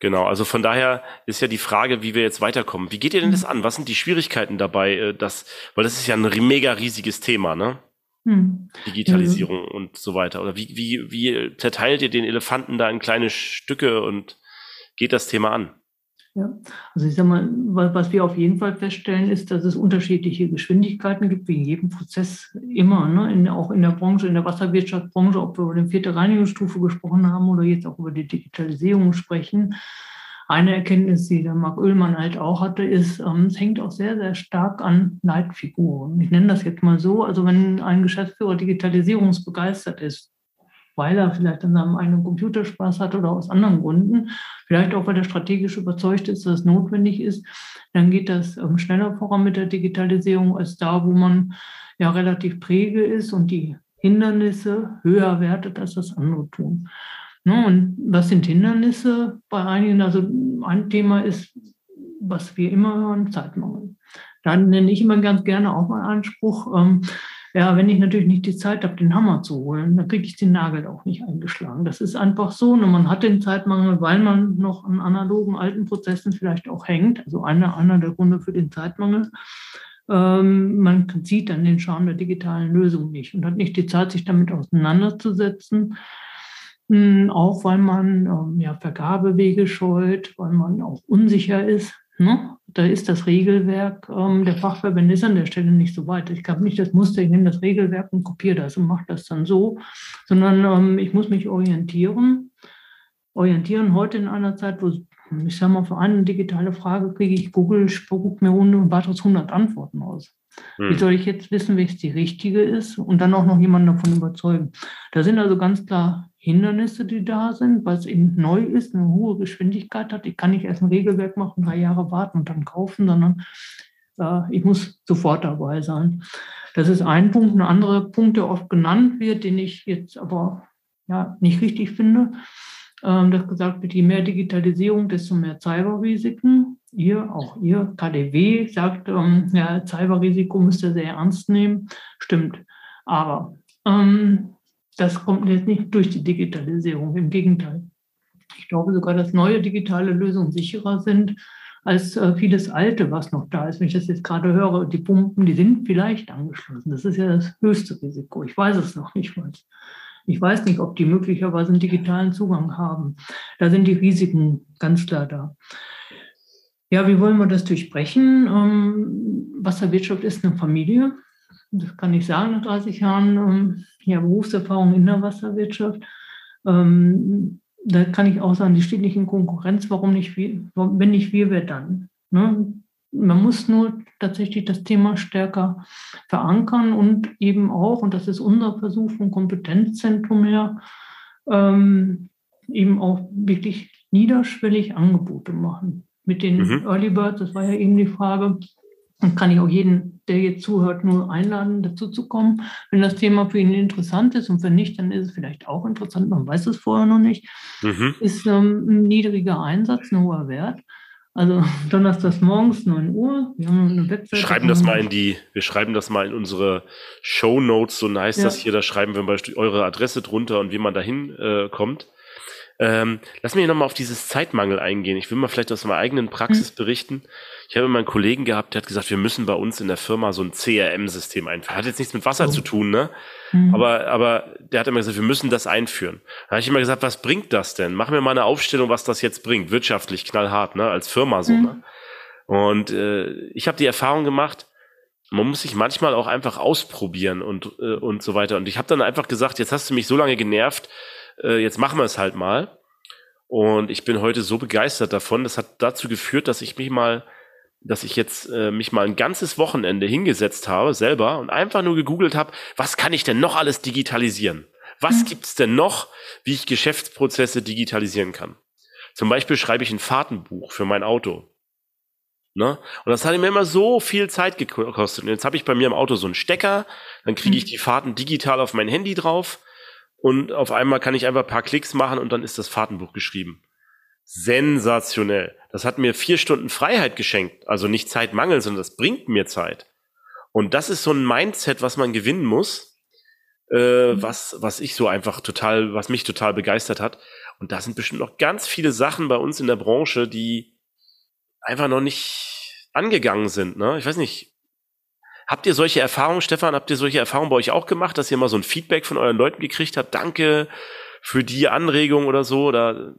genau, also von daher ist ja die Frage, wie wir jetzt weiterkommen. Wie geht ihr denn das mhm. an? Was sind die Schwierigkeiten dabei? Äh, dass, weil das ist ja ein mega riesiges Thema, ne? Hm. Digitalisierung mhm. und so weiter. Oder wie, wie, wie zerteilt ihr den Elefanten da in kleine Stücke und geht das Thema an? Ja, also ich sag mal, was wir auf jeden Fall feststellen, ist, dass es unterschiedliche Geschwindigkeiten gibt, wie in jedem Prozess immer, ne? in, auch in der Branche, in der Wasserwirtschaftsbranche, ob wir über die vierte Reinigungsstufe gesprochen haben oder jetzt auch über die Digitalisierung sprechen. Eine Erkenntnis, die der Marc Oehlmann halt auch hatte, ist, ähm, es hängt auch sehr, sehr stark an Leitfiguren. Ich nenne das jetzt mal so. Also wenn ein Geschäftsführer digitalisierungsbegeistert ist, weil er vielleicht an seinem eigenen Computer Spaß hat oder aus anderen Gründen, vielleicht auch, weil er strategisch überzeugt ist, dass es notwendig ist, dann geht das ähm, schneller voran mit der Digitalisierung als da, wo man ja relativ präge ist und die Hindernisse höher wertet, als das andere tun. Ne, und was sind Hindernisse bei einigen? Also ein Thema ist, was wir immer hören, Zeitmangel. Dann nenne ich immer ganz gerne auch mal Anspruch, ja, wenn ich natürlich nicht die Zeit habe, den Hammer zu holen, dann kriege ich den Nagel auch nicht eingeschlagen. Das ist einfach so. Und man hat den Zeitmangel, weil man noch an analogen alten Prozessen vielleicht auch hängt. Also einer, einer der Gründe für den Zeitmangel. Ähm, man sieht dann den Charme der digitalen Lösung nicht und hat nicht die Zeit, sich damit auseinanderzusetzen. Hm, auch weil man ähm, ja, Vergabewege scheut, weil man auch unsicher ist. Ne? Da ist das Regelwerk ähm, der Fachverbände ist an der Stelle nicht so weit. Ich habe nicht das Muster, ich nehme das Regelwerk und kopiere das und mache das dann so, sondern ähm, ich muss mich orientieren. Orientieren heute in einer Zeit, wo ich sage mal, für eine digitale Frage kriege ich Google, spuckt mir ohne weiteres 100 Antworten aus. Hm. Wie soll ich jetzt wissen, welches die richtige ist und dann auch noch jemanden davon überzeugen? Da sind also ganz klar Hindernisse, die da sind, weil es eben neu ist, eine hohe Geschwindigkeit hat. Ich kann nicht erst ein Regelwerk machen, drei Jahre warten und dann kaufen, sondern äh, ich muss sofort dabei sein. Das ist ein Punkt. Ein anderer Punkt, der oft genannt wird, den ich jetzt aber ja, nicht richtig finde, ähm, dass gesagt wird, je mehr Digitalisierung, desto mehr Cyberrisiken. Ihr, auch ihr, KDW, sagt, ähm, ja, Cyberrisiko müsst ihr sehr ernst nehmen. Stimmt. Aber ähm, das kommt jetzt nicht durch die Digitalisierung. Im Gegenteil. Ich glaube sogar, dass neue digitale Lösungen sicherer sind als äh, vieles Alte, was noch da ist. Wenn ich das jetzt gerade höre, die Pumpen, die sind vielleicht angeschlossen. Das ist ja das höchste Risiko. Ich weiß es noch nicht mal. Ich weiß nicht, ob die möglicherweise einen digitalen Zugang haben. Da sind die Risiken ganz klar da. Ja, wie wollen wir das durchbrechen? Ähm, Wasserwirtschaft ist eine Familie. Das kann ich sagen nach 30 Jahren ähm, ja, Berufserfahrung in der Wasserwirtschaft. Ähm, da kann ich auch sagen, die steht nicht in Konkurrenz. Warum nicht wir? Wenn nicht wir, wer dann? Ne? Man muss nur tatsächlich das Thema stärker verankern und eben auch, und das ist unser Versuch vom Kompetenzzentrum her, ähm, eben auch wirklich niederschwellig Angebote machen. Mit den mhm. Early Birds, das war ja eben die Frage, und kann ich auch jeden, der jetzt zuhört, nur einladen, dazu zu kommen, wenn das Thema für ihn interessant ist. Und wenn nicht, dann ist es vielleicht auch interessant, man weiß es vorher noch nicht. Mhm. Ist ähm, ein niedriger Einsatz, ein hoher Wert. Also donnerstags morgens 9 Uhr. Wir haben eine Webseite. Schreiben das mal in die, wir schreiben das mal in unsere Show Notes, so nice ja. das hier, da schreiben wir mal eure Adresse drunter und wie man dahin äh, kommt. Ähm, lass mich nochmal auf dieses Zeitmangel eingehen. Ich will mal vielleicht aus meiner eigenen Praxis mhm. berichten. Ich habe immer einen Kollegen gehabt, der hat gesagt, wir müssen bei uns in der Firma so ein CRM-System einführen. Hat jetzt nichts mit Wasser oh. zu tun, ne? Mhm. Aber, aber der hat immer gesagt, wir müssen das einführen. Da habe ich immer gesagt, was bringt das denn? Machen wir mal eine Aufstellung, was das jetzt bringt. Wirtschaftlich knallhart, ne? Als Firma so, mhm. ne? Und äh, ich habe die Erfahrung gemacht, man muss sich manchmal auch einfach ausprobieren und, äh, und so weiter. Und ich habe dann einfach gesagt, jetzt hast du mich so lange genervt, äh, jetzt machen wir es halt mal. Und ich bin heute so begeistert davon. Das hat dazu geführt, dass ich mich mal dass ich jetzt äh, mich mal ein ganzes Wochenende hingesetzt habe, selber, und einfach nur gegoogelt habe, was kann ich denn noch alles digitalisieren? Was mhm. gibt's denn noch, wie ich Geschäftsprozesse digitalisieren kann? Zum Beispiel schreibe ich ein Fahrtenbuch für mein Auto. Ne? Und das hat mir immer so viel Zeit gekostet. Und jetzt habe ich bei mir im Auto so einen Stecker, dann kriege ich mhm. die Fahrten digital auf mein Handy drauf und auf einmal kann ich einfach ein paar Klicks machen und dann ist das Fahrtenbuch geschrieben sensationell. Das hat mir vier Stunden Freiheit geschenkt. Also nicht Zeitmangel, sondern das bringt mir Zeit. Und das ist so ein Mindset, was man gewinnen muss, äh, mhm. was, was ich so einfach total, was mich total begeistert hat. Und da sind bestimmt noch ganz viele Sachen bei uns in der Branche, die einfach noch nicht angegangen sind. Ne? Ich weiß nicht. Habt ihr solche Erfahrungen, Stefan? Habt ihr solche Erfahrungen bei euch auch gemacht, dass ihr mal so ein Feedback von euren Leuten gekriegt habt? Danke für die Anregung oder so? Oder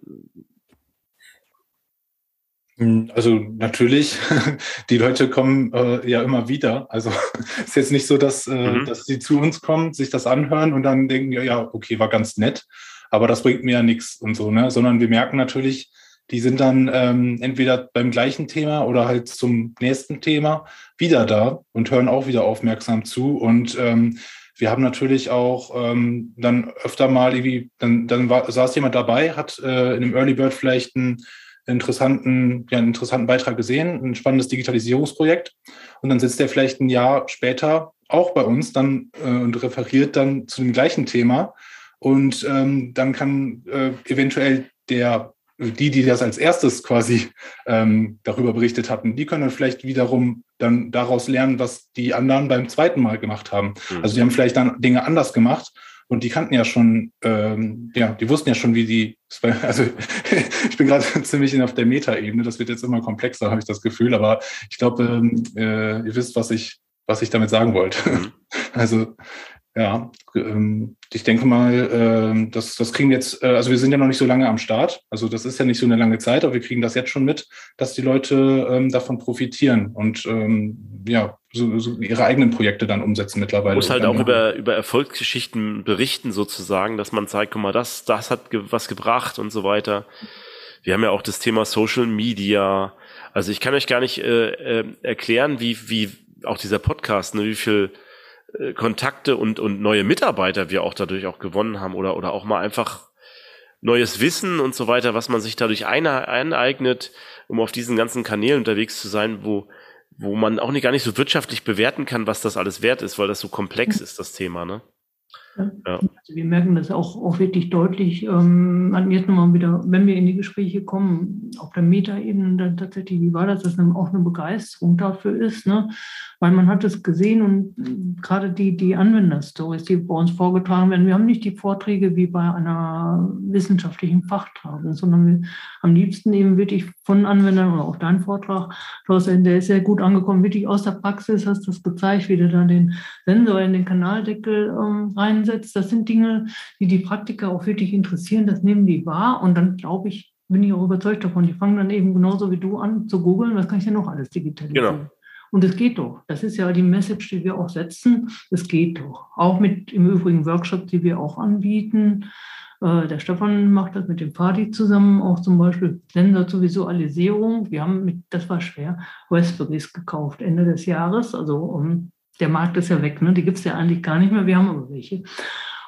hm, also natürlich, die Leute kommen äh, ja immer wieder. Also ist jetzt nicht so, dass, äh, mhm. dass sie zu uns kommen, sich das anhören und dann denken, ja, ja, okay, war ganz nett, aber das bringt mir ja nichts und so, ne? Sondern wir merken natürlich, die sind dann ähm, entweder beim gleichen Thema oder halt zum nächsten Thema wieder da und hören auch wieder aufmerksam zu. Und ähm, wir haben natürlich auch ähm, dann öfter mal irgendwie, dann, dann war, saß jemand dabei, hat äh, in einem Early Bird vielleicht ein interessanten, ja, einen interessanten Beitrag gesehen, ein spannendes Digitalisierungsprojekt. Und dann sitzt er vielleicht ein Jahr später auch bei uns dann äh, und referiert dann zu dem gleichen Thema. Und ähm, dann kann äh, eventuell der, die, die das als erstes quasi ähm, darüber berichtet hatten, die können dann vielleicht wiederum dann daraus lernen, was die anderen beim zweiten Mal gemacht haben. Mhm. Also die haben vielleicht dann Dinge anders gemacht und die kannten ja schon, ähm, ja, die wussten ja schon, wie die, also ich bin gerade ziemlich auf der Meta-Ebene, das wird jetzt immer komplexer, habe ich das Gefühl, aber ich glaube, ähm, äh, ihr wisst, was ich, was ich damit sagen wollte. Mhm. Also Ja, ähm, ich denke mal, äh, das, das kriegen jetzt, äh, also wir sind ja noch nicht so lange am Start, also das ist ja nicht so eine lange Zeit, aber wir kriegen das jetzt schon mit, dass die Leute ähm, davon profitieren und ähm, ja, so, so ihre eigenen Projekte dann umsetzen mittlerweile. Muss halt auch über, über Erfolgsgeschichten berichten sozusagen, dass man zeigt, guck mal, das, das hat was gebracht und so weiter. Wir haben ja auch das Thema Social Media. Also ich kann euch gar nicht äh, äh, erklären, wie, wie auch dieser Podcast, ne, wie viel äh, Kontakte und, und neue Mitarbeiter wir auch dadurch auch gewonnen haben oder, oder auch mal einfach neues Wissen und so weiter, was man sich dadurch eineignet, um auf diesen ganzen Kanälen unterwegs zu sein, wo, wo man auch nicht, gar nicht so wirtschaftlich bewerten kann, was das alles wert ist, weil das so komplex ist, das Thema, ne? Ja. Also wir merken das auch, auch wirklich deutlich. Ähm, jetzt nochmal wieder, wenn wir in die Gespräche kommen, auf der Metaebene dann tatsächlich, wie war das, dass dann auch eine Begeisterung dafür ist, ne? weil man hat es gesehen und gerade die, die Anwenderstories, die bei uns vorgetragen werden, wir haben nicht die Vorträge wie bei einer wissenschaftlichen Fachtragung, sondern wir am liebsten eben wirklich von Anwendern oder auch dein Vortrag, der ist sehr gut angekommen, wirklich aus der Praxis hast du das gezeigt, wie du dann den Sensor in den Kanaldeckel ähm, reinsetzt. Das sind Dinge, die die Praktiker auch wirklich interessieren, das nehmen die wahr und dann glaube ich, bin ich auch überzeugt davon, die fangen dann eben genauso wie du an zu googeln, was kann ich denn noch alles digitalisieren. Genau. Und es geht doch. Das ist ja die Message, die wir auch setzen. Es geht doch. Auch mit im Übrigen Workshops, die wir auch anbieten. Äh, der Stefan macht das mit dem Party zusammen, auch zum Beispiel Sensor zur Visualisierung. Wir haben, mit, das war schwer, Raspberries gekauft Ende des Jahres. Also um, der Markt ist ja weg, ne? die gibt es ja eigentlich gar nicht mehr. Wir haben aber welche.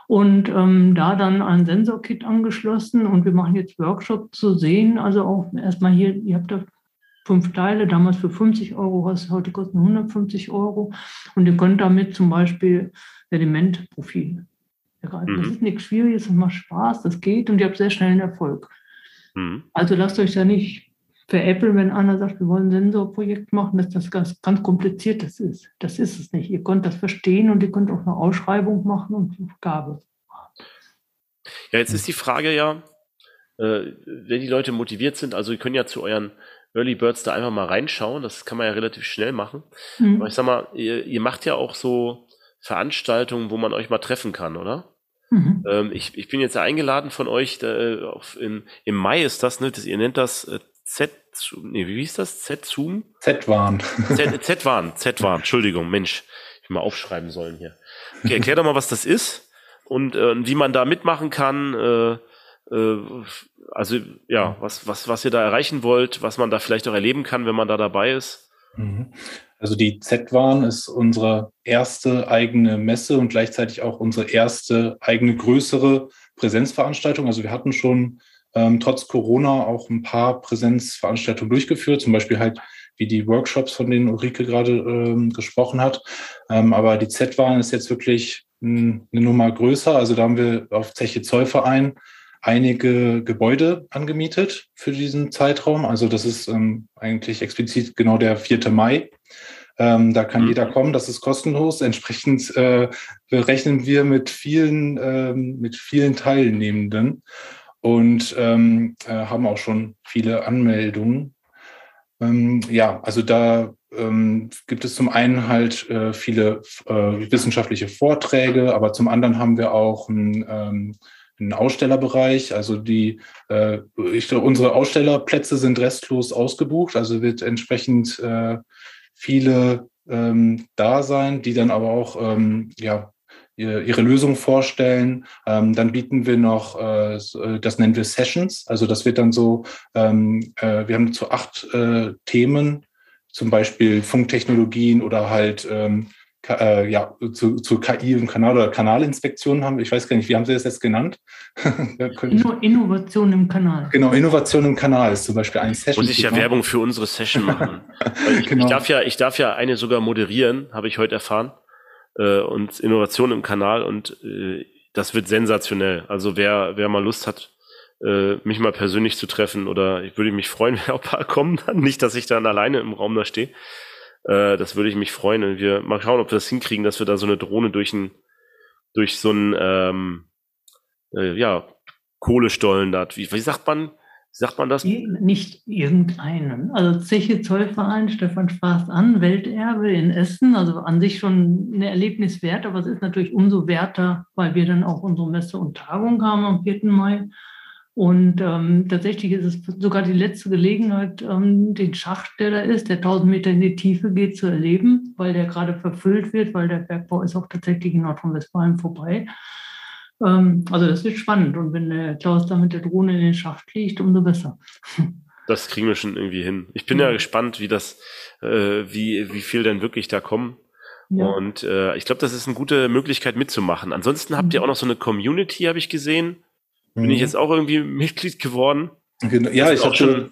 Und ähm, da dann ein Sensorkit angeschlossen und wir machen jetzt Workshops zu sehen. Also auch erstmal hier, ihr habt da fünf Teile, damals für 50 Euro, heute kosten 150 Euro. Und ihr könnt damit zum Beispiel Sedimentprofil ergreifen. Mhm. Das ist nichts Schwieriges, das macht Spaß, das geht und ihr habt sehr schnell einen Erfolg. Mhm. Also lasst euch da nicht veräppeln, wenn einer sagt, wir wollen ein Sensorprojekt machen, dass das ganz, ganz kompliziertes ist. Das ist es nicht. Ihr könnt das verstehen und ihr könnt auch eine Ausschreibung machen und Gabe. Ja, jetzt ist die Frage ja, äh, wenn die Leute motiviert sind, also ihr könnt ja zu euren Early Birds da einfach mal reinschauen. Das kann man ja relativ schnell machen. Mhm. Aber ich sag mal, ihr, ihr macht ja auch so Veranstaltungen, wo man euch mal treffen kann, oder? Mhm. Ähm, ich, ich bin jetzt eingeladen von euch, da, auf, in, im Mai ist das, ne? Das, ihr nennt das äh, Z, nee, wie hieß das? Z-Zoom? Z-Warn. Z-Warn, Z-Warn, Entschuldigung, Mensch, ich mal aufschreiben sollen hier. Okay, erklär doch mal, was das ist und äh, wie man da mitmachen kann. Äh, äh, also ja, was, was, was ihr da erreichen wollt, was man da vielleicht auch erleben kann, wenn man da dabei ist. Mhm. Also die Z-Warn ist unsere erste eigene Messe und gleichzeitig auch unsere erste eigene größere Präsenzveranstaltung. Also wir hatten schon ähm, trotz Corona auch ein paar Präsenzveranstaltungen durchgeführt, zum Beispiel halt wie die Workshops, von denen Ulrike gerade ähm, gesprochen hat. Ähm, aber die Z-Warn ist jetzt wirklich eine Nummer größer. Also da haben wir auf Zeche Zollverein einige Gebäude angemietet für diesen Zeitraum. Also das ist ähm, eigentlich explizit genau der 4. Mai. Ähm, da kann mhm. jeder kommen, das ist kostenlos. Entsprechend äh, berechnen wir mit vielen, ähm, mit vielen Teilnehmenden und ähm, äh, haben auch schon viele Anmeldungen. Ähm, ja, also da ähm, gibt es zum einen halt äh, viele äh, wissenschaftliche Vorträge, aber zum anderen haben wir auch ein ähm, einen Ausstellerbereich. Also die, äh, ich unsere Ausstellerplätze sind restlos ausgebucht. Also wird entsprechend äh, viele ähm, da sein, die dann aber auch ähm, ja, ihre Lösung vorstellen. Ähm, dann bieten wir noch, äh, äh, das nennen wir Sessions. Also das wird dann so, ähm, äh, wir haben zu acht äh, Themen, zum Beispiel Funktechnologien oder halt ähm, äh, ja, zu, zu KI und Kanal- oder Kanalinspektionen haben. Ich weiß gar nicht, wie haben Sie das jetzt genannt? Inno Innovation im Kanal. Genau, Innovation im Kanal ist zum Beispiel ein Session. Muss ich ja Werbung für unsere Session machen. ich, genau. ich, darf ja, ich darf ja eine sogar moderieren, habe ich heute erfahren. Äh, und Innovation im Kanal und äh, das wird sensationell. Also wer, wer mal Lust hat, äh, mich mal persönlich zu treffen oder ich würde mich freuen, wenn auch ein paar kommen dann. Nicht, dass ich dann alleine im Raum da stehe. Äh, das würde ich mich freuen. Und wir mal schauen, ob wir das hinkriegen, dass wir da so eine Drohne durch ein, durch so ein, ähm, äh, ja, Kohlestollen da, wie, wie sagt man, sagt man das? Nicht irgendeinen. Also Zeche Zollverein, Stefan Spaß an, Welterbe in Essen, also an sich schon ein Erlebnis wert, aber es ist natürlich umso werter, weil wir dann auch unsere Messe und Tagung haben am 4. Mai. Und ähm, tatsächlich ist es sogar die letzte Gelegenheit, ähm, den Schacht, der da ist, der 1000 Meter in die Tiefe geht, zu erleben, weil der gerade verfüllt wird, weil der Bergbau ist auch tatsächlich in Nordrhein-Westfalen vorbei. Ähm, also das wird spannend. Und wenn der Klaus da mit der Drohne in den Schacht fliegt, umso besser. Das kriegen wir schon irgendwie hin. Ich bin ja, ja gespannt, wie das, äh, wie, wie viel denn wirklich da kommen. Ja. Und äh, ich glaube, das ist eine gute Möglichkeit mitzumachen. Ansonsten habt ihr mhm. auch noch so eine Community, habe ich gesehen. Bin mhm. ich jetzt auch irgendwie Mitglied geworden. Genau. Ja, ich hatte,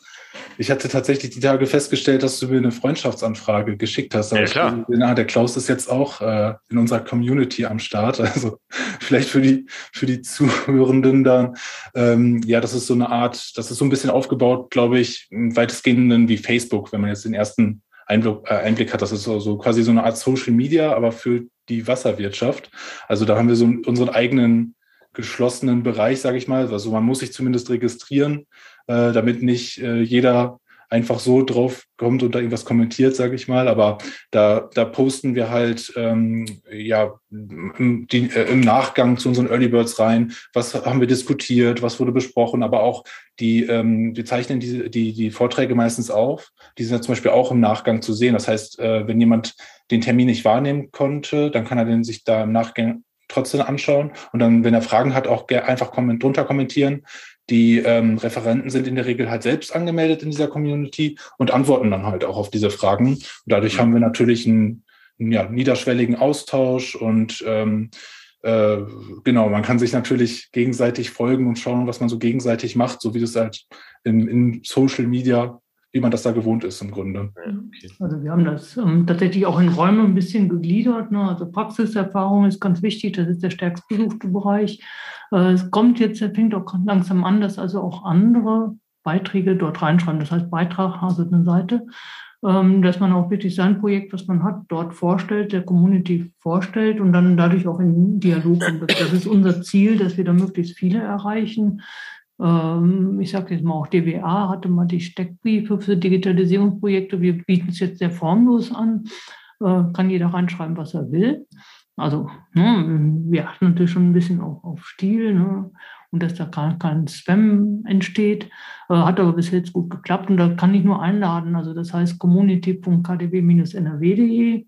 ich hatte tatsächlich die Tage festgestellt, dass du mir eine Freundschaftsanfrage geschickt hast. ja, klar. Ich, na, der Klaus ist jetzt auch äh, in unserer Community am Start. Also vielleicht für die, für die Zuhörenden dann. Ähm, ja, das ist so eine Art, das ist so ein bisschen aufgebaut, glaube ich, weitestgehend wie Facebook, wenn man jetzt den ersten Einblick, äh, Einblick hat. Das ist so, so quasi so eine Art Social Media, aber für die Wasserwirtschaft. Also da haben wir so unseren eigenen geschlossenen Bereich, sage ich mal. Also man muss sich zumindest registrieren, äh, damit nicht äh, jeder einfach so drauf kommt und da irgendwas kommentiert, sage ich mal. Aber da, da posten wir halt ähm, ja die, äh, im Nachgang zu unseren Early Birds rein, was haben wir diskutiert, was wurde besprochen, aber auch die, ähm, wir zeichnen die, die, die Vorträge meistens auf. Die sind ja zum Beispiel auch im Nachgang zu sehen. Das heißt, äh, wenn jemand den Termin nicht wahrnehmen konnte, dann kann er den sich da im Nachgang trotzdem anschauen und dann, wenn er Fragen hat, auch einfach drunter kommentieren. Die ähm, Referenten sind in der Regel halt selbst angemeldet in dieser Community und antworten dann halt auch auf diese Fragen. Und dadurch mhm. haben wir natürlich einen, einen ja, niederschwelligen Austausch und ähm, äh, genau, man kann sich natürlich gegenseitig folgen und schauen, was man so gegenseitig macht, so wie das halt in, in Social Media wie man das da gewohnt ist im Grunde. Also wir haben das ähm, tatsächlich auch in Räume ein bisschen gegliedert. Ne? Also Praxiserfahrung ist ganz wichtig, das ist der stärkst besuchte Bereich. Äh, es kommt jetzt, fängt auch langsam an, dass also auch andere Beiträge dort reinschreiben. Das heißt Beitrag, also eine Seite, ähm, dass man auch wirklich sein Projekt, was man hat, dort vorstellt, der Community vorstellt und dann dadurch auch in Dialog kommt. Das ist unser Ziel, dass wir da möglichst viele erreichen ähm, ich sage jetzt mal auch DWA hatte mal die Steckbriefe für Digitalisierungsprojekte. Wir bieten es jetzt sehr formlos an. Äh, kann jeder reinschreiben, was er will. Also ne, wir achten natürlich schon ein bisschen auf, auf Stil. Ne? Und dass da kein, kein Spam entsteht. Äh, hat aber bis jetzt gut geklappt und da kann ich nur einladen. Also das heißt community.kdb-nrw.de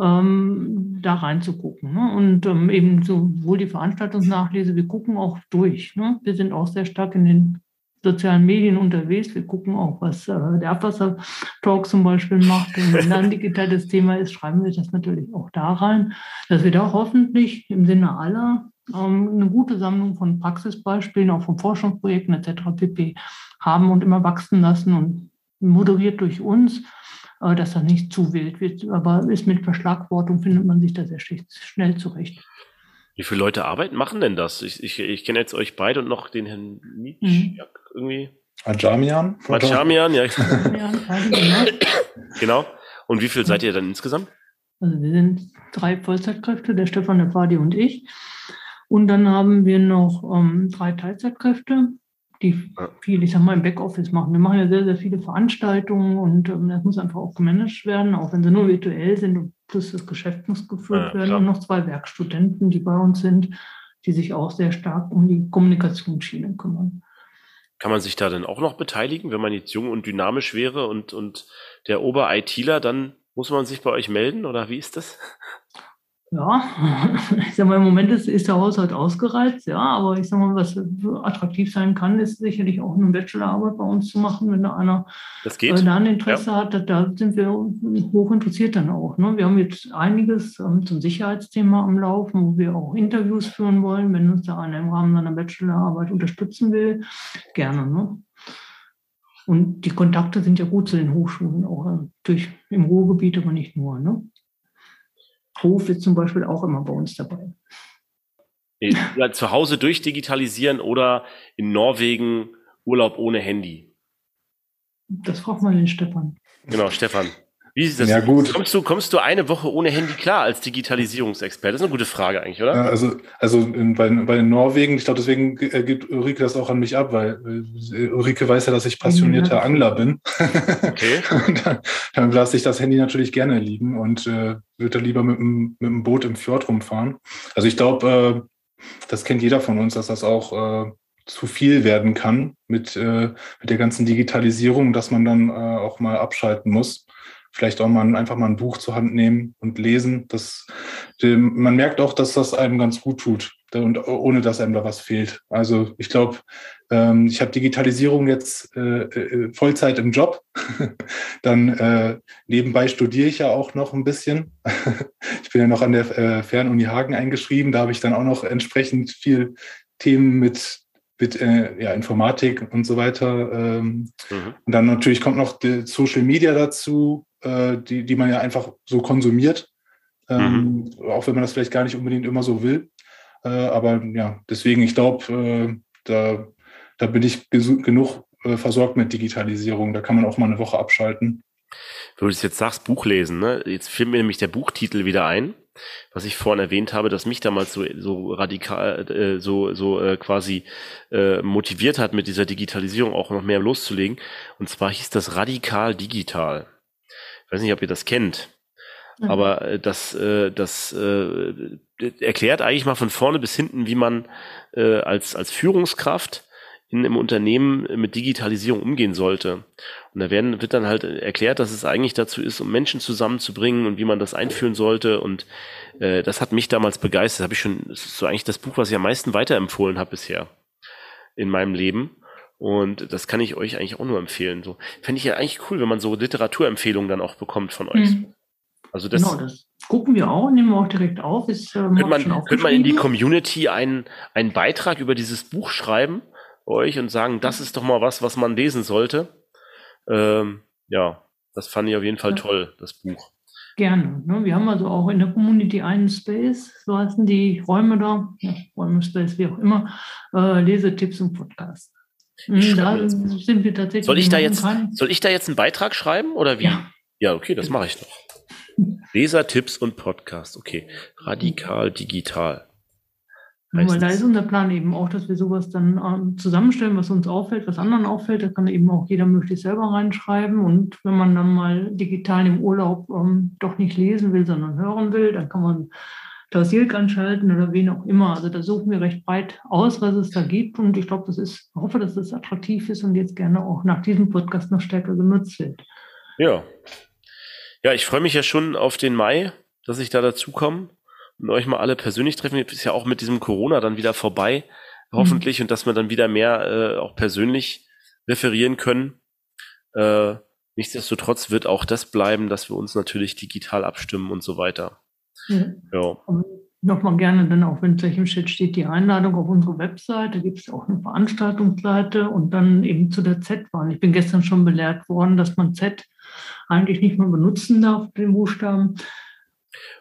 ähm, da reinzugucken. Ne? Und ähm, eben sowohl die Veranstaltungsnachlese, wir gucken auch durch. Ne? Wir sind auch sehr stark in den sozialen Medien unterwegs. Wir gucken auch, was äh, der Abwasser-Talk zum Beispiel macht. Und wenn dann ein digitales Thema ist, schreiben wir das natürlich auch da rein, dass wir da hoffentlich im Sinne aller eine gute Sammlung von Praxisbeispielen, auch von Forschungsprojekten etc. pp. haben und immer wachsen lassen und moderiert durch uns, äh, dass das nicht zu wild wird. Aber ist mit Verschlagwortung findet man sich da sehr schnell zurecht. Wie viele Leute arbeiten, machen denn das? Ich, ich, ich kenne jetzt euch beide und noch den Herrn Nietzsche mhm. irgendwie. Ajamian? Ajamian, ja. genau. Und wie viel seid ihr dann insgesamt? Also wir sind drei Vollzeitkräfte, der Stefan, der Fadi und ich. Und dann haben wir noch ähm, drei Teilzeitkräfte, die viel, ich sag mal, im Backoffice machen. Wir machen ja sehr, sehr viele Veranstaltungen und ähm, das muss einfach auch gemanagt werden, auch wenn sie nur virtuell sind und plus das Geschäft muss geführt ja, werden. Und noch zwei Werkstudenten, die bei uns sind, die sich auch sehr stark um die Kommunikationsschiene kümmern. Kann man sich da dann auch noch beteiligen, wenn man jetzt jung und dynamisch wäre und, und der Ober-ITler, dann muss man sich bei euch melden oder wie ist das? Ja, ich sag mal, im Moment ist, ist der Haushalt ausgereizt, ja, aber ich sag mal, was attraktiv sein kann, ist sicherlich auch eine Bachelorarbeit bei uns zu machen, wenn da einer das geht. Äh, da ein Interesse ja. hat, da, sind wir hoch interessiert dann auch. Ne? Wir haben jetzt einiges ähm, zum Sicherheitsthema am Laufen, wo wir auch Interviews führen wollen, wenn uns da einer im Rahmen seiner Bachelorarbeit unterstützen will, gerne. Ne? Und die Kontakte sind ja gut zu den Hochschulen, auch natürlich äh, im Ruhrgebiet, aber nicht nur. Ne? Hof ist zum Beispiel auch immer bei uns dabei. Ja, zu Hause durchdigitalisieren oder in Norwegen Urlaub ohne Handy? Das fragt man den Stefan. Genau, Stefan. Wie ist das? Ja, gut. Kommst du, kommst du eine Woche ohne Handy klar als Digitalisierungsexperte? Das ist eine gute Frage eigentlich, oder? Ja, also, also in, bei, bei Norwegen, ich glaube, deswegen äh, gibt Ulrike das auch an mich ab, weil äh, Ulrike weiß ja, dass ich passionierter ja. Angler bin. Okay. dann, dann lasse ich das Handy natürlich gerne liegen und äh, würde lieber mit dem, mit dem Boot im Fjord rumfahren. Also ich glaube, äh, das kennt jeder von uns, dass das auch äh, zu viel werden kann mit, äh, mit der ganzen Digitalisierung, dass man dann äh, auch mal abschalten muss vielleicht auch mal einfach mal ein Buch zur Hand nehmen und lesen. Das, man merkt auch, dass das einem ganz gut tut und ohne dass einem da was fehlt. Also ich glaube, ähm, ich habe Digitalisierung jetzt äh, äh, Vollzeit im Job. Dann äh, nebenbei studiere ich ja auch noch ein bisschen. ich bin ja noch an der äh, Fernuni Hagen eingeschrieben. Da habe ich dann auch noch entsprechend viel Themen mit mit äh, ja, Informatik und so weiter. Ähm, mhm. Und dann natürlich kommt noch die Social Media dazu äh, die, die man ja einfach so konsumiert, ähm, mhm. auch wenn man das vielleicht gar nicht unbedingt immer so will. Äh, aber ja, deswegen, ich glaube, äh, da, da bin ich genug äh, versorgt mit Digitalisierung. Da kann man auch mal eine Woche abschalten. Wenn du jetzt sagst, Buch lesen, ne? Jetzt fällt mir nämlich der Buchtitel wieder ein, was ich vorhin erwähnt habe, dass mich damals so, so radikal, äh, so, so äh, quasi äh, motiviert hat, mit dieser Digitalisierung auch noch mehr loszulegen. Und zwar hieß das Radikal Digital. Ich weiß nicht, ob ihr das kennt. Mhm. Aber äh, das, äh, das äh, erklärt eigentlich mal von vorne bis hinten, wie man äh, als, als Führungskraft in einem Unternehmen mit Digitalisierung umgehen sollte. Und da werden, wird dann halt erklärt, dass es eigentlich dazu ist, um Menschen zusammenzubringen und wie man das einführen sollte. Und äh, das hat mich damals begeistert. Habe ich schon, das ist so eigentlich das Buch, was ich am meisten weiterempfohlen habe bisher in meinem Leben. Und das kann ich euch eigentlich auch nur empfehlen. So fände ich ja eigentlich cool, wenn man so Literaturempfehlungen dann auch bekommt von euch. Mhm. Also das, genau, das gucken wir auch, nehmen wir auch direkt auf. Ist, äh, könnte, man, könnte man in die Community einen, einen Beitrag über dieses Buch schreiben, euch, und sagen, das ist doch mal was, was man lesen sollte. Ähm, ja, das fand ich auf jeden Fall ja. toll, das Buch. Gerne. Ne? Wir haben also auch in der Community einen Space, so heißen die Räume da, ja, Räume, Space, wie auch immer, äh, Lesetipps und Podcasts. Hm, da sind wir tatsächlich. Soll ich da jetzt, soll ich da jetzt einen Beitrag schreiben oder wie? Ja, ja okay, das mache ich noch. Lesertipps und Podcast, okay. Radikal digital. Weil da ist unser Plan eben auch, dass wir sowas dann ähm, zusammenstellen, was uns auffällt, was anderen auffällt. Da kann eben auch jeder möglichst selber reinschreiben. Und wenn man dann mal digital im Urlaub ähm, doch nicht lesen will, sondern hören will, dann kann man Klaus Silk anschalten oder wen auch immer. Also da suchen wir recht breit aus, was es da gibt. Und ich glaube, das ist, hoffe, dass das attraktiv ist und jetzt gerne auch nach diesem Podcast noch stärker genutzt wird. Ja. Ja, ich freue mich ja schon auf den Mai, dass ich da dazu komme und euch mal alle persönlich treffen. Jetzt ist ja auch mit diesem Corona dann wieder vorbei, hoffentlich, mhm. und dass wir dann wieder mehr äh, auch persönlich referieren können. Äh, nichtsdestotrotz wird auch das bleiben, dass wir uns natürlich digital abstimmen und so weiter. Ja. Nochmal gerne dann auch, wenn es gleich im Chat steht, die Einladung auf unsere Webseite. Da gibt es auch eine Veranstaltungsseite und dann eben zu der Z-Bahn. Ich bin gestern schon belehrt worden, dass man Z eigentlich nicht mehr benutzen darf, den Buchstaben.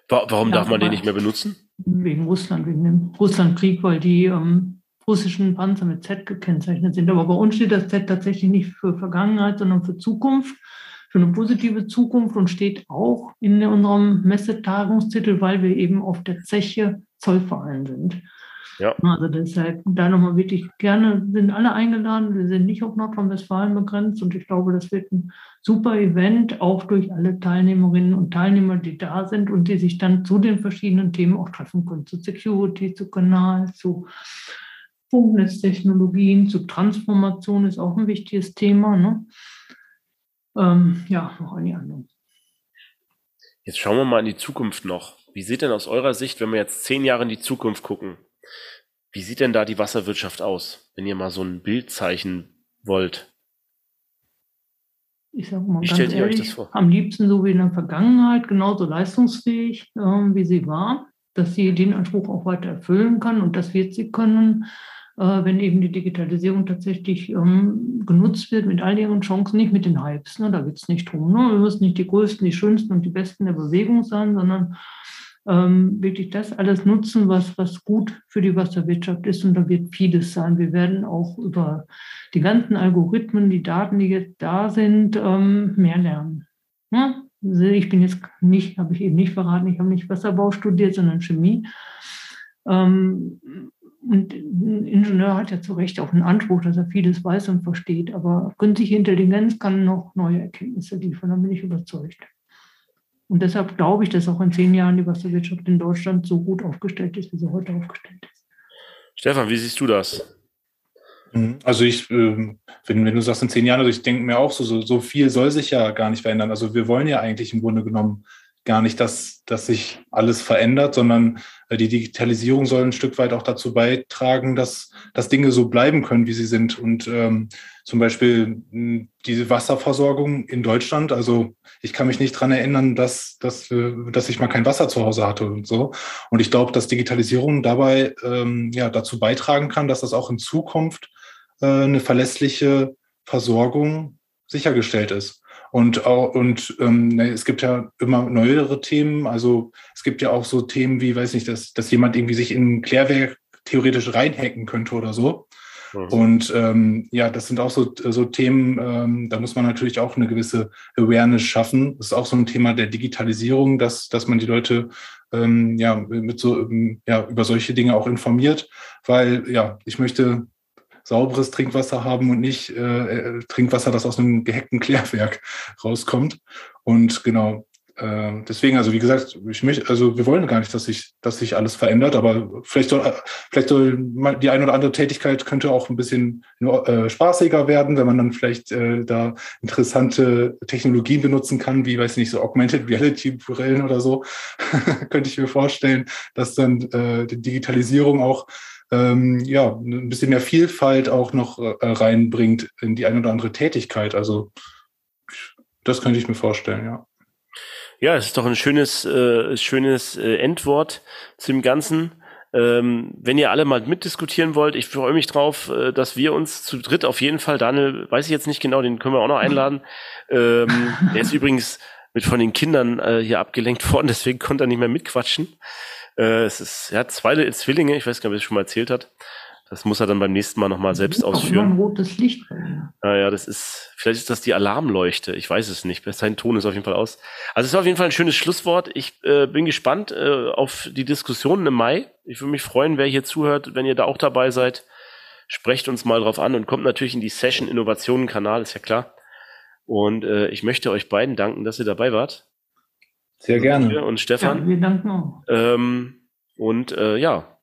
Warum darf man den nicht mehr benutzen? Wegen Russland, wegen dem Russlandkrieg, weil die ähm, russischen Panzer mit Z gekennzeichnet sind. Aber bei uns steht das Z tatsächlich nicht für Vergangenheit, sondern für Zukunft für eine positive Zukunft und steht auch in unserem Messetagungstitel, weil wir eben auf der Zeche Zollverein sind. Ja. Also deshalb da nochmal wirklich gerne, sind alle eingeladen. Wir sind nicht auf Nordrhein-Westfalen begrenzt und ich glaube, das wird ein super Event, auch durch alle Teilnehmerinnen und Teilnehmer, die da sind und die sich dann zu den verschiedenen Themen auch treffen können, zu Security, zu Kanal, zu Funknetztechnologien, zu Transformation ist auch ein wichtiges Thema. Ne? Ähm, ja, noch einige andere. Jetzt schauen wir mal in die Zukunft noch. Wie sieht denn aus eurer Sicht, wenn wir jetzt zehn Jahre in die Zukunft gucken, wie sieht denn da die Wasserwirtschaft aus, wenn ihr mal so ein Bild zeichnen wollt? Ich sage mal wie ganz ehrlich, am liebsten so wie in der Vergangenheit, genauso leistungsfähig, äh, wie sie war, dass sie den Anspruch auch weiter erfüllen kann und das wird sie können. Äh, wenn eben die Digitalisierung tatsächlich ähm, genutzt wird mit all ihren Chancen, nicht mit den Hypes. Ne? Da geht es nicht drum. Ne? Wir müssen nicht die Größten, die Schönsten und die Besten der Bewegung sein, sondern ähm, wirklich das alles nutzen, was, was gut für die Wasserwirtschaft ist. Und da wird vieles sein. Wir werden auch über die ganzen Algorithmen, die Daten, die jetzt da sind, ähm, mehr lernen. Ja? ich bin jetzt nicht, habe ich eben nicht verraten, ich habe nicht Wasserbau studiert, sondern Chemie. Und ein Ingenieur hat ja zu Recht auch einen Anspruch, dass er vieles weiß und versteht. Aber künstliche Intelligenz kann noch neue Erkenntnisse liefern, da bin ich überzeugt. Und deshalb glaube ich, dass auch in zehn Jahren die Wasserwirtschaft in Deutschland so gut aufgestellt ist, wie sie heute aufgestellt ist. Stefan, wie siehst du das? Mhm. Also ich, ähm, wenn, wenn du sagst in zehn Jahren, also ich denke mir auch so, so, so viel soll sich ja gar nicht verändern. Also wir wollen ja eigentlich im Grunde genommen gar nicht, dass, dass sich alles verändert, sondern äh, die Digitalisierung soll ein Stück weit auch dazu beitragen, dass, dass Dinge so bleiben können, wie sie sind. Und ähm, zum Beispiel hm, diese Wasserversorgung in Deutschland, also ich kann mich nicht dran erinnern, dass, dass, äh, dass ich mal kein Wasser zu Hause hatte und so. Und ich glaube, dass Digitalisierung dabei ähm, ja, dazu beitragen kann, dass das auch in Zukunft äh, eine verlässliche Versorgung sichergestellt ist. Und, auch, und ähm, es gibt ja immer neuere Themen. Also es gibt ja auch so Themen wie, weiß nicht, dass, dass jemand irgendwie sich in ein Klärwerk theoretisch reinhacken könnte oder so. Mhm. Und ähm, ja, das sind auch so, so Themen, ähm, da muss man natürlich auch eine gewisse Awareness schaffen. Das ist auch so ein Thema der Digitalisierung, dass, dass man die Leute ähm, ja, mit so, ähm, ja, über solche Dinge auch informiert, weil ja, ich möchte sauberes Trinkwasser haben und nicht äh, äh, Trinkwasser, das aus einem gehackten Klärwerk rauskommt. Und genau, äh, deswegen, also wie gesagt, ich möchte, also wir wollen gar nicht, dass sich, dass sich alles verändert, aber vielleicht soll, vielleicht soll die eine oder andere Tätigkeit könnte auch ein bisschen äh, spaßiger werden, wenn man dann vielleicht äh, da interessante Technologien benutzen kann, wie, weiß nicht, so Augmented Reality Brillen oder so, könnte ich mir vorstellen, dass dann äh, die Digitalisierung auch ähm, ja, ein bisschen mehr Vielfalt auch noch äh, reinbringt in die eine oder andere Tätigkeit. Also das könnte ich mir vorstellen, ja. Ja, es ist doch ein schönes, äh, schönes äh, Endwort zu dem Ganzen. Ähm, wenn ihr alle mal mitdiskutieren wollt, ich freue mich drauf, äh, dass wir uns zu dritt auf jeden Fall, Daniel, weiß ich jetzt nicht genau, den können wir auch noch einladen. Ähm, der ist übrigens mit von den Kindern äh, hier abgelenkt worden, deswegen konnte er nicht mehr mitquatschen. Äh, es ist, er hat zwei Zwillinge, ich weiß gar nicht, ob er es schon mal erzählt hat. Das muss er dann beim nächsten Mal nochmal selbst ausführen. Auch ein rotes Licht. Naja, das ist, vielleicht ist das die Alarmleuchte. Ich weiß es nicht. Sein Ton ist auf jeden Fall aus. Also es ist auf jeden Fall ein schönes Schlusswort. Ich äh, bin gespannt äh, auf die Diskussionen im Mai. Ich würde mich freuen, wer hier zuhört, wenn ihr da auch dabei seid. Sprecht uns mal drauf an und kommt natürlich in die Session Innovationen Kanal, ist ja klar. Und äh, ich möchte euch beiden danken, dass ihr dabei wart. Sehr gerne. Und Stefan. Ja, wir danken auch. Ähm, und äh, ja,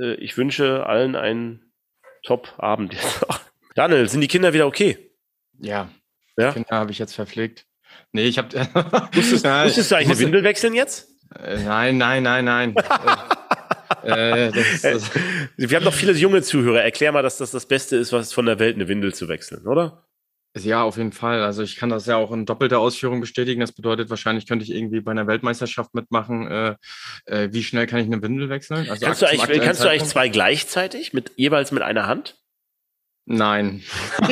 äh, ich wünsche allen einen Top-Abend jetzt. Daniel, sind die Kinder wieder okay? Ja. ja? Kinder habe ich jetzt verpflegt. Nee, ich habe. musstest, musstest du eigentlich eine Windel wechseln jetzt? Äh, nein, nein, nein, nein. äh, das, das Wir haben doch viele junge Zuhörer. Erklär mal, dass das das Beste ist, was von der Welt eine Windel zu wechseln, oder? Ja, auf jeden Fall. Also ich kann das ja auch in doppelter Ausführung bestätigen. Das bedeutet, wahrscheinlich könnte ich irgendwie bei einer Weltmeisterschaft mitmachen. Äh, äh, wie schnell kann ich eine Windel wechseln? Also kannst du eigentlich, kannst du eigentlich zwei gleichzeitig, mit jeweils mit einer Hand? Nein.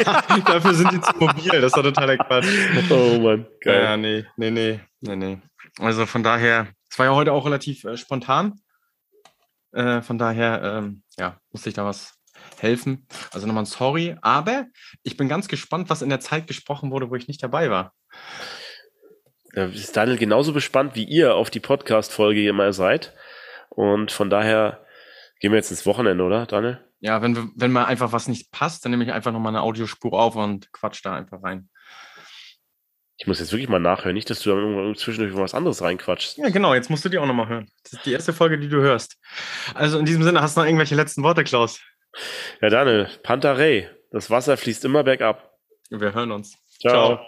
Dafür sind die zu mobil. Das ist doch totaler Quatsch. Oh Mann. Geil. Ja, nee, nee, nee, nee, nee. Also von daher, es war ja heute auch relativ äh, spontan. Äh, von daher, ähm, ja, musste ich da was helfen. Also nochmal ein Sorry. Aber ich bin ganz gespannt, was in der Zeit gesprochen wurde, wo ich nicht dabei war. Ja, ist Daniel genauso gespannt, wie ihr auf die Podcast-Folge mal seid. Und von daher gehen wir jetzt ins Wochenende, oder, Daniel? Ja, wenn, wenn mal einfach was nicht passt, dann nehme ich einfach nochmal eine Audiospur auf und quatsch da einfach rein. Ich muss jetzt wirklich mal nachhören, nicht, dass du da zwischendurch was anderes reinquatschst. Ja, genau, jetzt musst du die auch nochmal hören. Das ist die erste Folge, die du hörst. Also in diesem Sinne, hast du noch irgendwelche letzten Worte, Klaus? Ja, Daniel, Pantarei. Das Wasser fließt immer bergab. Wir hören uns. Ciao. Ciao.